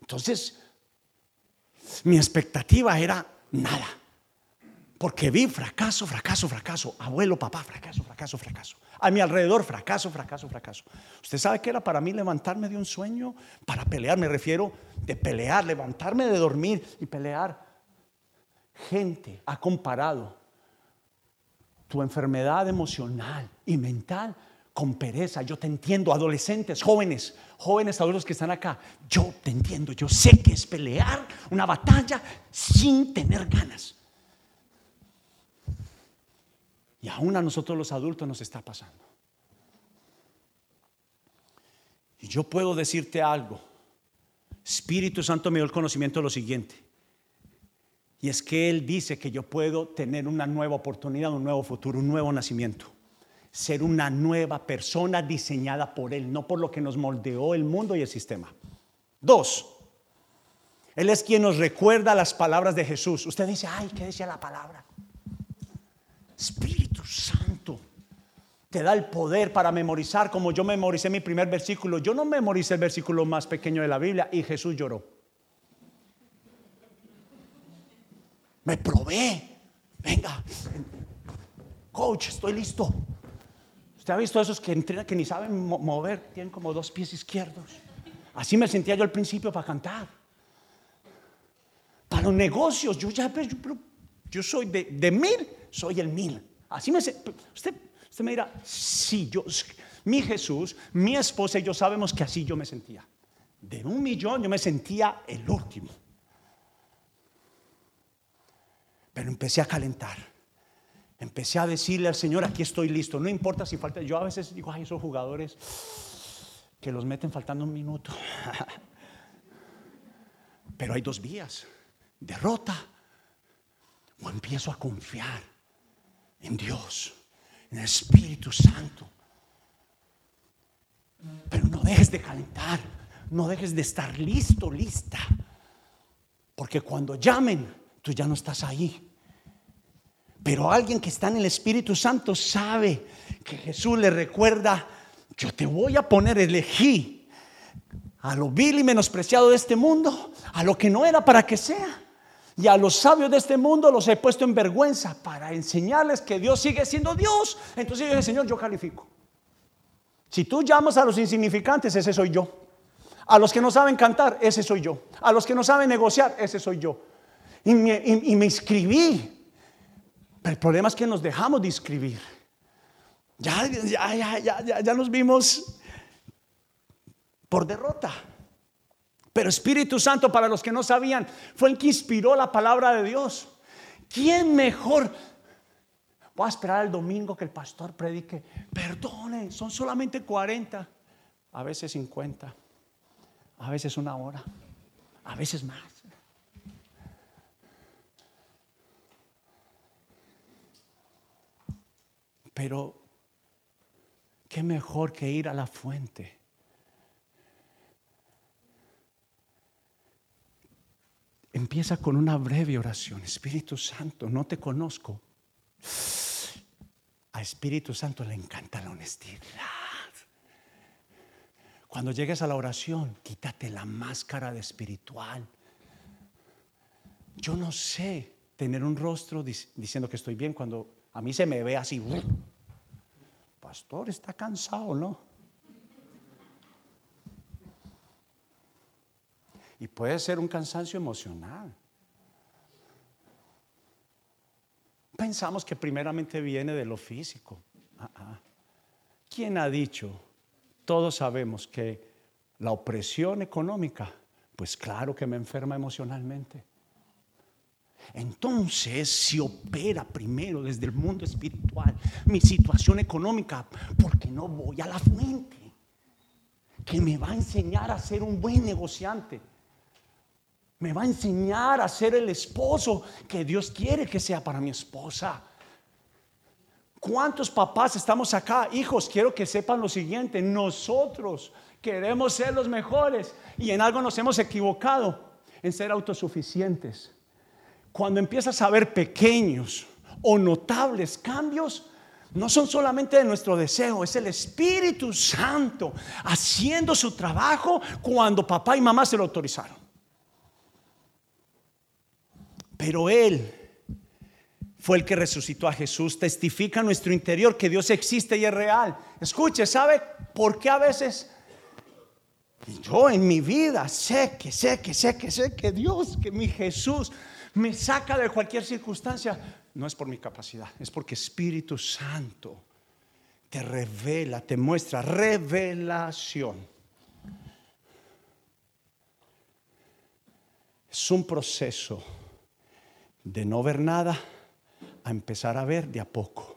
Entonces, mi expectativa era nada. Porque vi fracaso, fracaso, fracaso. Abuelo, papá, fracaso, fracaso, fracaso. A mi alrededor, fracaso, fracaso, fracaso. ¿Usted sabe qué era para mí levantarme de un sueño? Para pelear, me refiero de pelear, levantarme de dormir y pelear. Gente ha comparado tu enfermedad emocional y mental con pereza. Yo te entiendo, adolescentes, jóvenes, jóvenes adultos que están acá. Yo te entiendo, yo sé que es pelear una batalla sin tener ganas. Y aún a nosotros los adultos nos está pasando. Y yo puedo decirte algo. Espíritu Santo me dio el conocimiento de lo siguiente. Y es que Él dice que yo puedo tener una nueva oportunidad, un nuevo futuro, un nuevo nacimiento. Ser una nueva persona diseñada por Él, no por lo que nos moldeó el mundo y el sistema. Dos, Él es quien nos recuerda las palabras de Jesús. Usted dice, ay, ¿qué decía la palabra? Espíritu Santo te da el poder para memorizar como yo memoricé mi primer versículo. Yo no memoricé el versículo más pequeño de la Biblia y Jesús lloró. Me probé. Venga, coach, estoy listo. ¿Usted ha visto esos que entrenan que ni saben mover? Tienen como dos pies izquierdos. Así me sentía yo al principio para cantar. Para los negocios, yo ya, yo, yo soy de, mil, soy el mil. Así me usted, usted me dirá, sí, yo, mi Jesús, mi esposa y yo sabemos que así yo me sentía. De un millón yo me sentía el último. Pero empecé a calentar. Empecé a decirle al Señor, aquí estoy listo. No importa si falta. Yo a veces digo, ay, esos jugadores que los meten faltando un minuto. Pero hay dos vías. Derrota o empiezo a confiar en Dios, en el Espíritu Santo. Pero no dejes de calentar, no dejes de estar listo, lista. Porque cuando llamen, tú ya no estás ahí. Pero alguien que está en el Espíritu Santo sabe que Jesús le recuerda, yo te voy a poner, elegí a lo vil y menospreciado de este mundo, a lo que no era para que sea. Y a los sabios de este mundo los he puesto en vergüenza para enseñarles que Dios sigue siendo Dios. Entonces yo dije, Señor, yo califico. Si tú llamas a los insignificantes, ese soy yo. A los que no saben cantar, ese soy yo. A los que no saben negociar, ese soy yo. Y me, y. Pero el problema es que nos dejamos de inscribir. Ya, ya, ya, ya, ya nos vimos por derrota. Pero Espíritu Santo, para los que no sabían, fue el que inspiró la palabra de Dios. ¿Quién mejor? Voy a esperar el domingo que el pastor predique. Perdone, son solamente 40, a veces 50, a veces una hora, a veces más. Pero, ¿qué mejor que ir a la fuente? Empieza con una breve oración. Espíritu Santo, no te conozco. A Espíritu Santo le encanta la honestidad. Cuando llegues a la oración, quítate la máscara de espiritual. Yo no sé tener un rostro diciendo que estoy bien cuando a mí se me ve así. Pastor, está cansado, ¿no? Y puede ser un cansancio emocional. Pensamos que primeramente viene de lo físico. ¿Quién ha dicho? Todos sabemos que la opresión económica, pues claro que me enferma emocionalmente. Entonces, si opera primero desde el mundo espiritual mi situación económica, porque no voy a la fuente que me va a enseñar a ser un buen negociante me va a enseñar a ser el esposo que Dios quiere que sea para mi esposa. ¿Cuántos papás estamos acá? Hijos, quiero que sepan lo siguiente, nosotros queremos ser los mejores y en algo nos hemos equivocado, en ser autosuficientes. Cuando empiezas a ver pequeños o notables cambios, no son solamente de nuestro deseo, es el Espíritu Santo haciendo su trabajo cuando papá y mamá se lo autorizaron. Pero Él fue el que resucitó a Jesús, testifica en nuestro interior que Dios existe y es real. Escuche, ¿sabe por qué a veces yo en mi vida sé que, sé que, sé que, sé que Dios, que mi Jesús me saca de cualquier circunstancia? No es por mi capacidad, es porque Espíritu Santo te revela, te muestra revelación. Es un proceso de no ver nada a empezar a ver de a poco.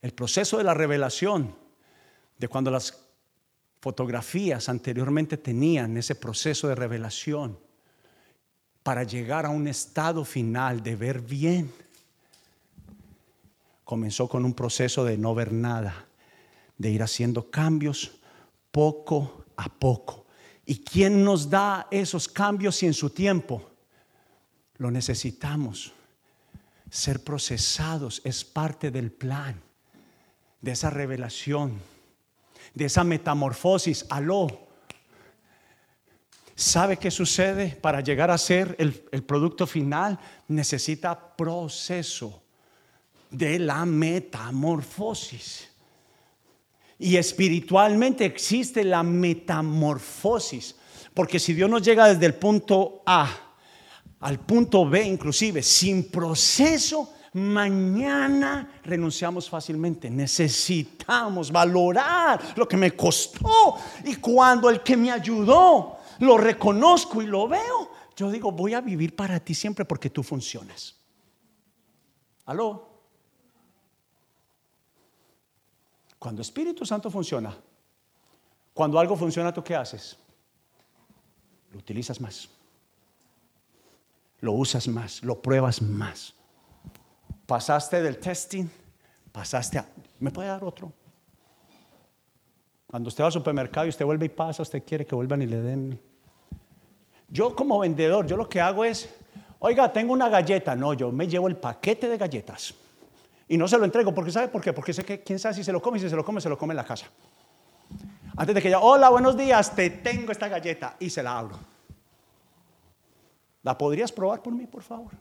El proceso de la revelación, de cuando las fotografías anteriormente tenían ese proceso de revelación para llegar a un estado final de ver bien, comenzó con un proceso de no ver nada, de ir haciendo cambios poco a poco. ¿Y quién nos da esos cambios y en su tiempo? Lo necesitamos. Ser procesados es parte del plan, de esa revelación, de esa metamorfosis. Aló. ¿Sabe qué sucede? Para llegar a ser el, producto final necesita proceso de la metamorfosis. Y espiritualmente existe la metamorfosis. Porque si Dios nos llega desde el punto A al punto B inclusive, sin proceso, mañana renunciamos fácilmente. Necesitamos valorar lo que me costó. Y cuando el que me ayudó lo reconozco y lo veo, yo digo, voy a vivir para ti siempre porque tú funcionas. ¿Aló? Cuando Espíritu Santo funciona, cuando algo funciona, ¿tú qué haces? Lo utilizas más. Lo usas más, lo pruebas más. Pasaste del testing, pasaste a... ¿Me puede dar otro? Cuando usted va al supermercado y usted vuelve y pasa, usted quiere que vuelvan y le den. Yo como vendedor, yo lo que hago es, oiga, tengo una galleta. No, yo me llevo el paquete de galletas. Y no se lo entrego, porque ¿sabe por qué? Porque sé que quién sabe si se lo come, y si se lo come, se lo come en la casa. Antes de que ya, hola, buenos días, te tengo esta galleta y se la abro. ¿La podrías probar por mí, por favor?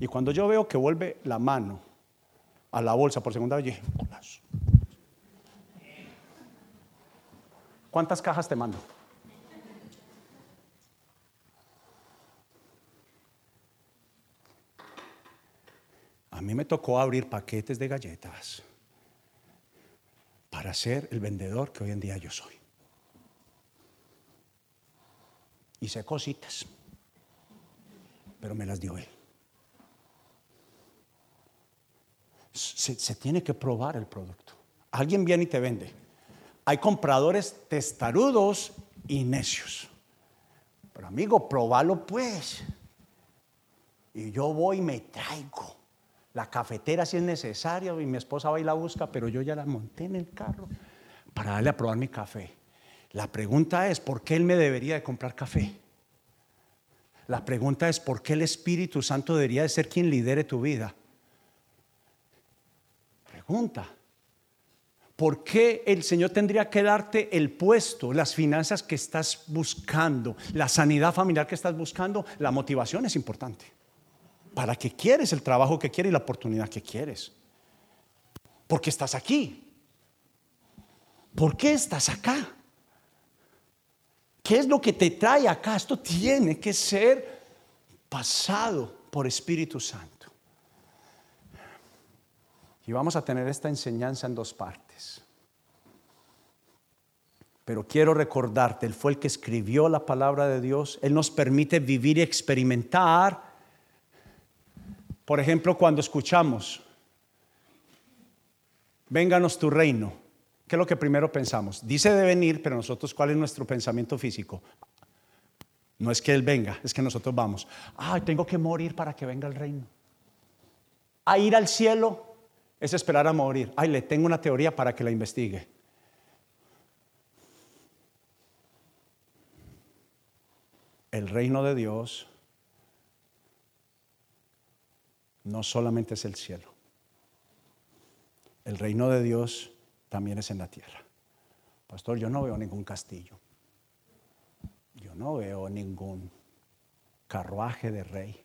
Y cuando yo veo que vuelve la mano a la bolsa por segunda vez, ¿cuántas cajas te mando? A me tocó abrir paquetes de galletas para ser el vendedor que hoy en día yo soy. Hice cositas, pero me las dio él. Se, se, tiene que probar el producto. Alguien viene y te vende. Hay compradores testarudos y necios. Pero amigo, probalo pues. Y yo voy y me traigo la cafetera si es necesario y mi esposa va y la busca, pero yo ya la monté en el carro para darle a probar mi café. La pregunta es, ¿por qué él me debería de comprar café? La pregunta es, ¿por qué el Espíritu Santo debería de ser quien lidere tu vida? Pregunta. ¿Por qué el Señor tendría que darte el puesto, las finanzas que estás buscando, la sanidad familiar que estás buscando? La motivación es importante para qué quieres el trabajo que quieres y la oportunidad que quieres. Porque estás aquí. ¿Por qué estás acá? ¿Qué es lo que te trae acá? Esto tiene que ser pasado por Espíritu Santo. Y vamos a tener esta enseñanza en dos partes. Pero quiero recordarte, Él fue el que escribió la palabra de Dios. Él nos permite vivir y experimentar por ejemplo, cuando escuchamos, vénganos tu reino, ¿qué es lo que primero pensamos? Dice de venir, pero nosotros, ¿cuál es nuestro pensamiento físico? No es que Él venga, es que nosotros vamos. Ay, tengo que morir para que venga el reino. A ir al cielo es esperar a morir. Ay, le tengo una teoría para que la investigue. El reino de Dios no solamente es el cielo. El reino de Dios también es en la tierra. Pastor, yo no veo ningún castillo. Yo no veo ningún carruaje de rey.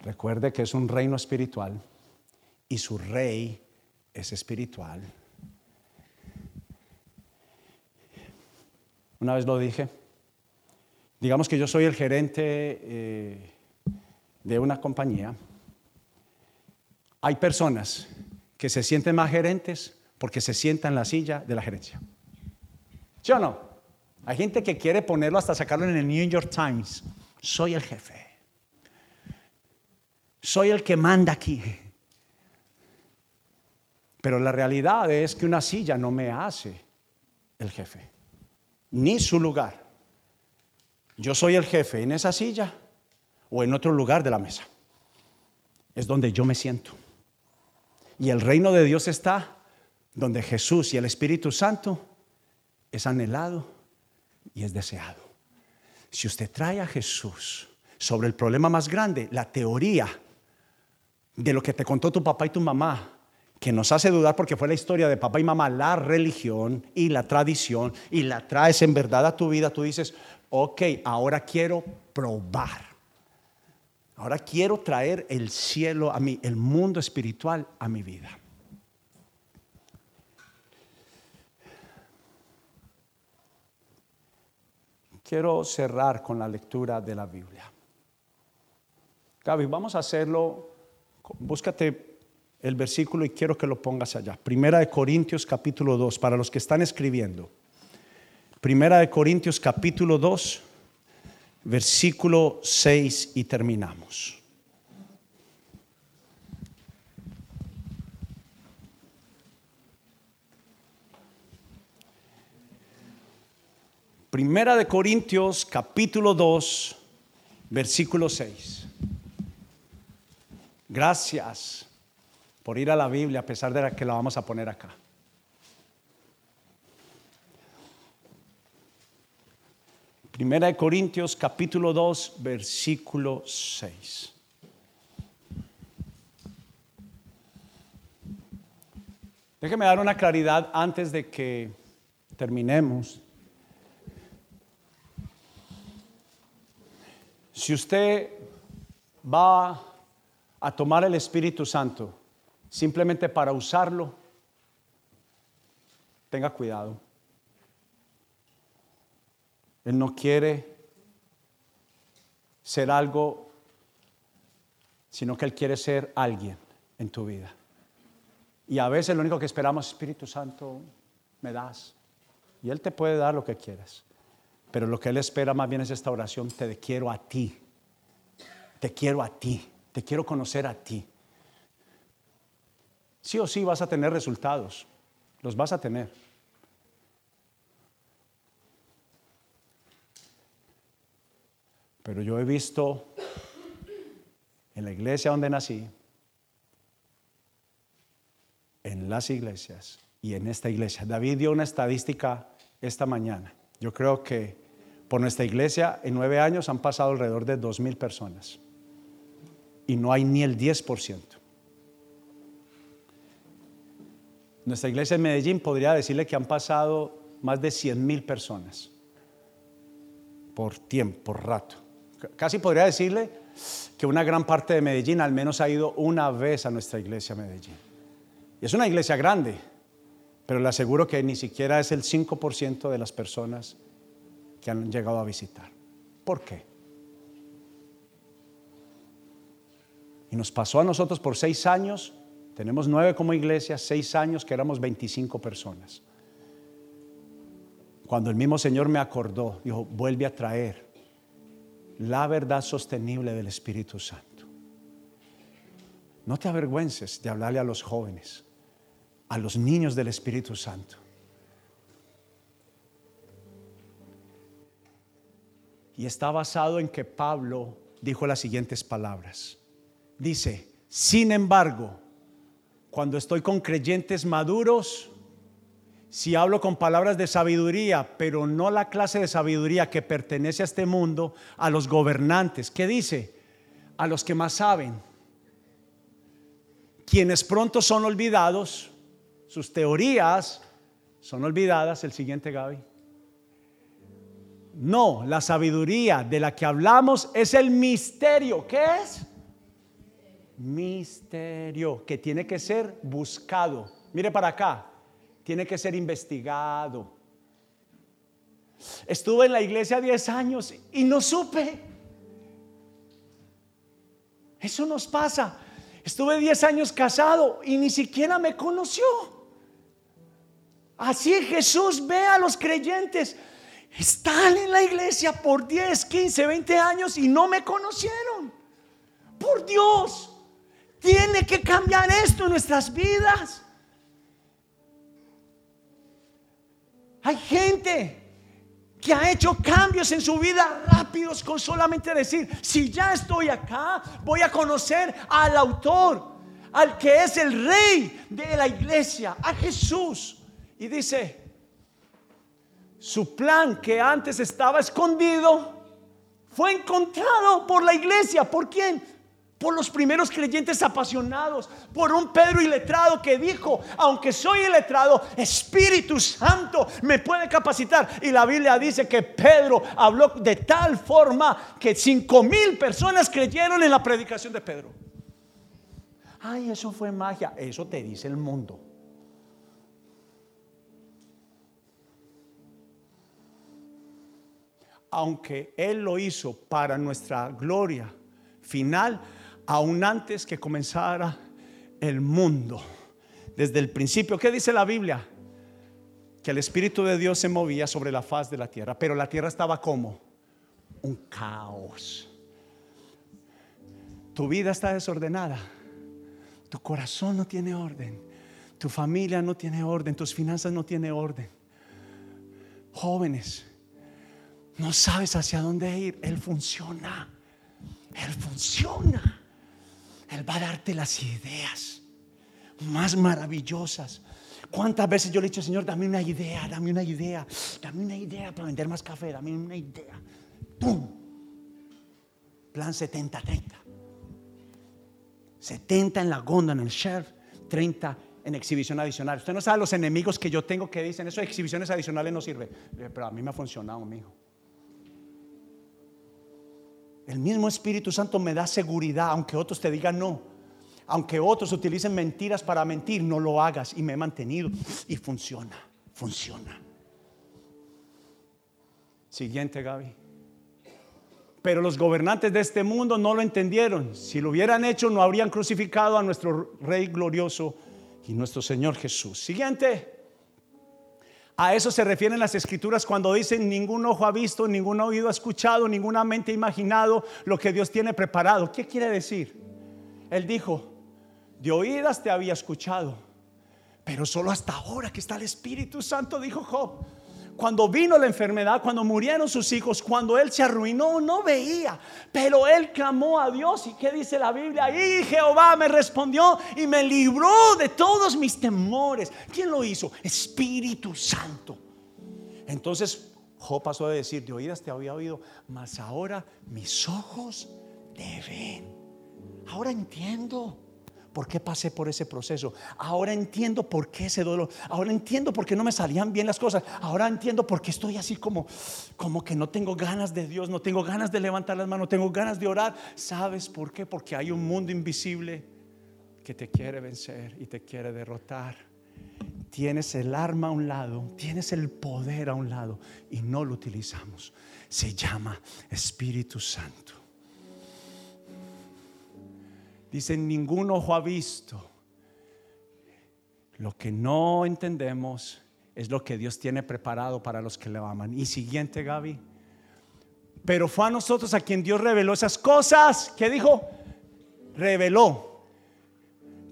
Recuerde que es un reino espiritual y su rey es espiritual. Una vez lo dije. Digamos que yo soy el gerente eh, de una compañía. Hay personas que se sienten más gerentes porque se sientan en la silla de la gerencia. ¿Sí o no? Hay gente que quiere ponerlo hasta sacarlo en el New York Times. Soy el jefe. Soy el que manda aquí. Pero la realidad es que una silla no me hace el jefe, ni su lugar. Yo soy el jefe en esa silla o en otro lugar de la mesa. Es donde yo me siento. Y el reino de Dios está donde Jesús y el Espíritu Santo es anhelado y es deseado. Si usted trae a Jesús sobre el problema más grande, la teoría de lo que te contó tu papá y tu mamá, que nos hace dudar porque fue la historia de papá y mamá, la religión y la tradición, y la traes en verdad a tu vida, tú dices, ok, ahora quiero probar. Ahora quiero traer el cielo a mí, el mundo espiritual a mi vida. Quiero cerrar con la lectura de la Biblia. Gaby, vamos a hacerlo. Búscate el versículo y quiero que lo pongas allá. Primera de Corintios capítulo 2, para los que están escribiendo. Primera de Corintios capítulo 2, versículo 6 y terminamos. Primera de Corintios capítulo 2, versículo 6. Gracias por ir a la Biblia a pesar de que la vamos a poner acá. Primera de Corintios capítulo 2 versículo 6. Déjeme dar una claridad antes de que terminemos. Si usted va a tomar el Espíritu Santo simplemente para usarlo, tenga cuidado. Él no quiere ser algo, sino que Él quiere ser alguien en tu vida. Y a veces lo único que esperamos, Espíritu Santo, me das. Y Él te puede dar lo que quieras. Pero lo que Él espera más bien es esta oración, te quiero a ti. Te quiero a ti. Te quiero conocer a ti. Sí o sí vas a tener resultados. Los vas a tener. Pero yo he visto en la iglesia donde nací, en las iglesias y en esta iglesia. David dio una estadística esta mañana. Yo creo que por nuestra iglesia en nueve años han pasado alrededor de dos mil personas y no hay ni el 10%. Nuestra iglesia en Medellín podría decirle que han pasado más de 100 mil personas por tiempo, por rato. Casi podría decirle que una gran parte de Medellín al menos ha ido una vez a nuestra iglesia Medellín. Y es una iglesia grande, pero le aseguro que ni siquiera es el 5% de las personas que han llegado a visitar. ¿Por qué? Y nos pasó a nosotros por seis años, tenemos nueve como iglesia, seis años que éramos 25 personas. Cuando el mismo Señor me acordó, dijo, vuelve a traer la verdad sostenible del Espíritu Santo. No te avergüences de hablarle a los jóvenes, a los niños del Espíritu Santo. Y está basado en que Pablo dijo las siguientes palabras. Dice, sin embargo, cuando estoy con creyentes maduros, si hablo con palabras de sabiduría, pero no la clase de sabiduría que pertenece a este mundo, a los gobernantes. ¿Qué dice? A los que más saben. Quienes pronto son olvidados, sus teorías son olvidadas. El siguiente, Gaby. No, la sabiduría de la que hablamos es el misterio. ¿Qué es? Misterio que tiene que ser buscado. Mire para acá, tiene que ser investigado. Estuve en la iglesia 10 años y no supe. Eso nos pasa. Estuve 10 años casado y ni siquiera me conoció. Así Jesús ve a los creyentes. Están en la iglesia por 10, 15, 20 años y no me conocieron. Por Dios, tiene que cambiar esto en nuestras vidas. Hay gente que ha hecho cambios en su vida rápidos con solamente decir, si ya estoy acá, voy a conocer al autor, al que es el rey de la iglesia, a Jesús. Y dice, su plan que antes estaba escondido fue encontrado por la iglesia. ¿Por quién? Por los primeros creyentes apasionados, por un Pedro iletrado que dijo, aunque soy iletrado, Espíritu Santo me puede capacitar. Y la Biblia dice que Pedro habló de tal forma que cinco mil personas creyeron en la predicación de Pedro. Ay, eso fue magia, eso te dice el mundo. Aunque Él lo hizo para nuestra gloria final, aún antes que comenzara el mundo. Desde el principio, ¿qué dice la Biblia? Que el Espíritu de Dios se movía sobre la faz de la tierra, pero la tierra estaba como un caos. Tu vida está desordenada, tu corazón no tiene orden, tu familia no tiene orden, tus finanzas no tienen orden. Jóvenes, no sabes hacia dónde ir, Él funciona, Él funciona. Él va a darte las ideas más maravillosas. ¿Cuántas veces yo le he dicho, Señor, dame una idea, dame una idea, dame una idea para vender más café, dame una idea? ¡Pum! Plan 70-30. 70 en la gonda, en el sheriff, 30 en exhibición adicional. Usted no sabe los enemigos que yo tengo que dicen, eso exhibiciones adicionales no sirve. Pero a mí me ha funcionado, mi hijo. El mismo Espíritu Santo me da seguridad, aunque otros te digan no. Aunque otros utilicen mentiras para mentir, no lo hagas. Y me he mantenido. Y funciona, funciona. Siguiente, Gaby. Pero los gobernantes de este mundo no lo entendieron. Si lo hubieran hecho, no habrían crucificado a nuestro Rey glorioso y nuestro Señor Jesús. Siguiente. A eso se refieren las escrituras cuando dicen ningún ojo ha visto, ningún oído ha escuchado, ninguna mente ha imaginado lo que Dios tiene preparado. ¿Qué quiere decir? Él dijo, de oídas te había escuchado, pero solo hasta ahora que está el Espíritu Santo, dijo Job. Cuando vino la enfermedad, cuando murieron sus hijos, cuando él se arruinó, no veía. Pero él clamó a Dios. ¿Y qué dice la Biblia? Y Jehová me respondió y me libró de todos mis temores. ¿Quién lo hizo? Espíritu Santo. Entonces Job pasó a decir, de oídas te había oído, mas ahora mis ojos te ven. Ahora entiendo por qué pasé por ese proceso. Ahora entiendo por qué ese dolor. Ahora entiendo por qué no me salían bien las cosas. Ahora entiendo por qué estoy así como, como que no tengo ganas de Dios, no tengo ganas de levantar las manos, no tengo ganas de orar. ¿Sabes por qué? Porque hay un mundo invisible que te quiere vencer y te quiere derrotar. Tienes el arma a un lado, tienes el poder a un lado y no lo utilizamos. Se llama Espíritu Santo. Dice, ningún ojo ha visto. Lo que no entendemos es lo que Dios tiene preparado para los que le aman. Y siguiente, Gaby. Pero fue a nosotros a quien Dios reveló esas cosas. ¿Qué dijo? Reveló.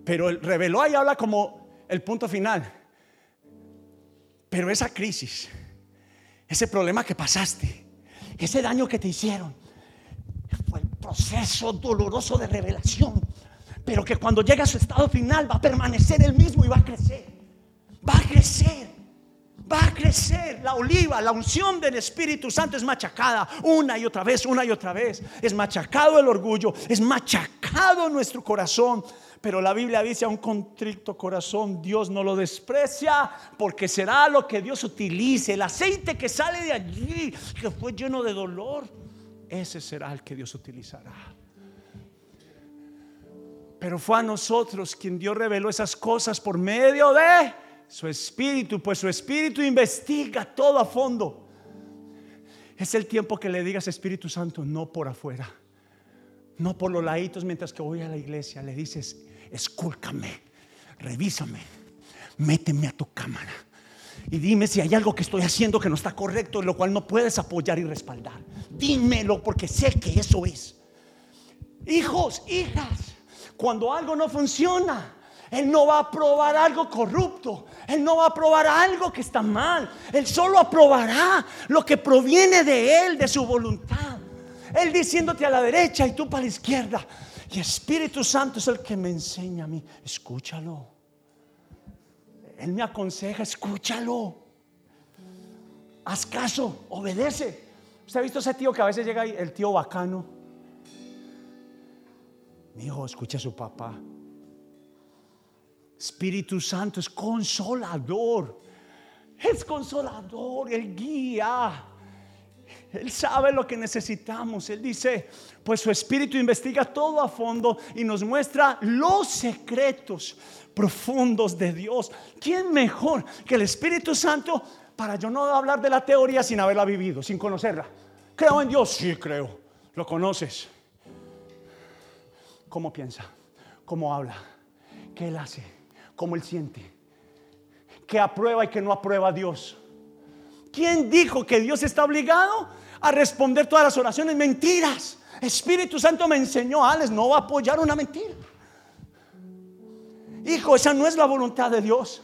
Pero el reveló ahí habla como el punto final. Pero esa crisis, ese problema que pasaste, ese daño que te hicieron, fue el proceso doloroso de revelación pero que cuando llegue a su estado final va a permanecer el mismo y va a crecer. Va a crecer. Va a crecer. La oliva, la unción del Espíritu Santo es machacada una y otra vez, una y otra vez. Es machacado el orgullo, es machacado nuestro corazón. Pero la Biblia dice a un contrito corazón, Dios no lo desprecia porque será lo que Dios utilice. El aceite que sale de allí, que fue lleno de dolor, ese será el que Dios utilizará. Pero fue a nosotros quien Dios reveló esas cosas por medio de su espíritu, pues su espíritu investiga todo a fondo. Es el tiempo que le digas Espíritu Santo, no por afuera, no por los laditos mientras que voy a la iglesia. Le dices, escúlcame, revísame, méteme a tu cámara y dime si hay algo que estoy haciendo que no está correcto, lo cual no puedes apoyar y respaldar. Dímelo porque sé que eso es. Hijos, hijas, cuando algo no funciona, Él no va a aprobar algo corrupto. Él no va a aprobar algo que está mal. Él solo aprobará lo que proviene de Él, de su voluntad. Él diciéndote a la derecha y tú para la izquierda. Y Espíritu Santo es el que me enseña a mí. Escúchalo. Él me aconseja, escúchalo. Haz caso, obedece. ¿Usted ha visto ese tío que a veces llega ahí, el tío bacano? Mi hijo, escucha a su papá. Espíritu Santo es consolador. Es consolador, Él guía. Él sabe lo que necesitamos. Él dice, pues su espíritu investiga todo a fondo y nos muestra los secretos profundos de Dios. ¿Quién mejor que el Espíritu Santo para yo no hablar de la teoría sin haberla vivido, sin conocerla? ¿Creo en Dios? Sí, creo. ¿Lo conoces? ¿Cómo piensa? ¿Cómo habla? ¿Qué Él hace? ¿Cómo Él siente? ¿Qué aprueba y qué no aprueba Dios? ¿Quién dijo que Dios está obligado a responder todas las oraciones? Mentiras. Espíritu Santo me enseñó, Alex, no va a apoyar una mentira. Hijo, esa no es la voluntad de Dios.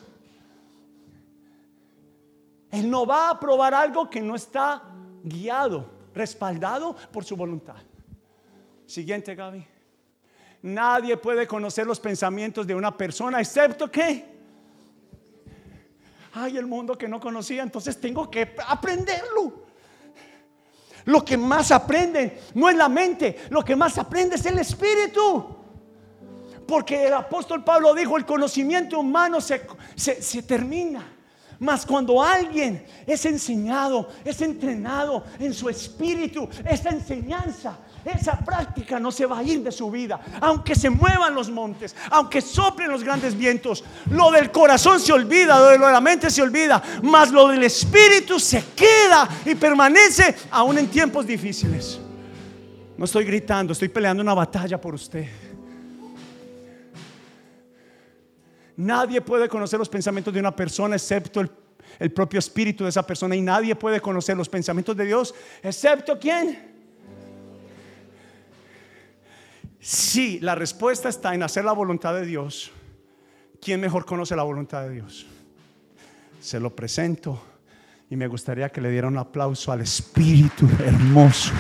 Él no va a aprobar algo que no está guiado, respaldado por su voluntad. Siguiente, Gaby. Nadie puede conocer los pensamientos de una persona excepto que ay, el mundo que no conocía, entonces tengo que aprenderlo. Lo que más aprende no es la mente, lo que más aprende es el espíritu. Porque el apóstol Pablo dijo, el conocimiento humano se, se termina. Mas cuando alguien es enseñado, es entrenado en su espíritu, esa enseñanza esa práctica no se va a ir de su vida. Aunque se muevan los montes, aunque soplen los grandes vientos, lo del corazón se olvida, lo de la mente se olvida, mas lo del espíritu se queda y permanece aún en tiempos difíciles. No estoy gritando, estoy peleando una batalla por usted. Nadie puede conocer los pensamientos de una persona excepto el, el propio espíritu de esa persona y nadie puede conocer los pensamientos de Dios excepto quién? Si la respuesta está en hacer la voluntad de Dios, ¿quién mejor conoce la voluntad de Dios? Se lo presento y me gustaría que le diera un aplauso al Espíritu hermoso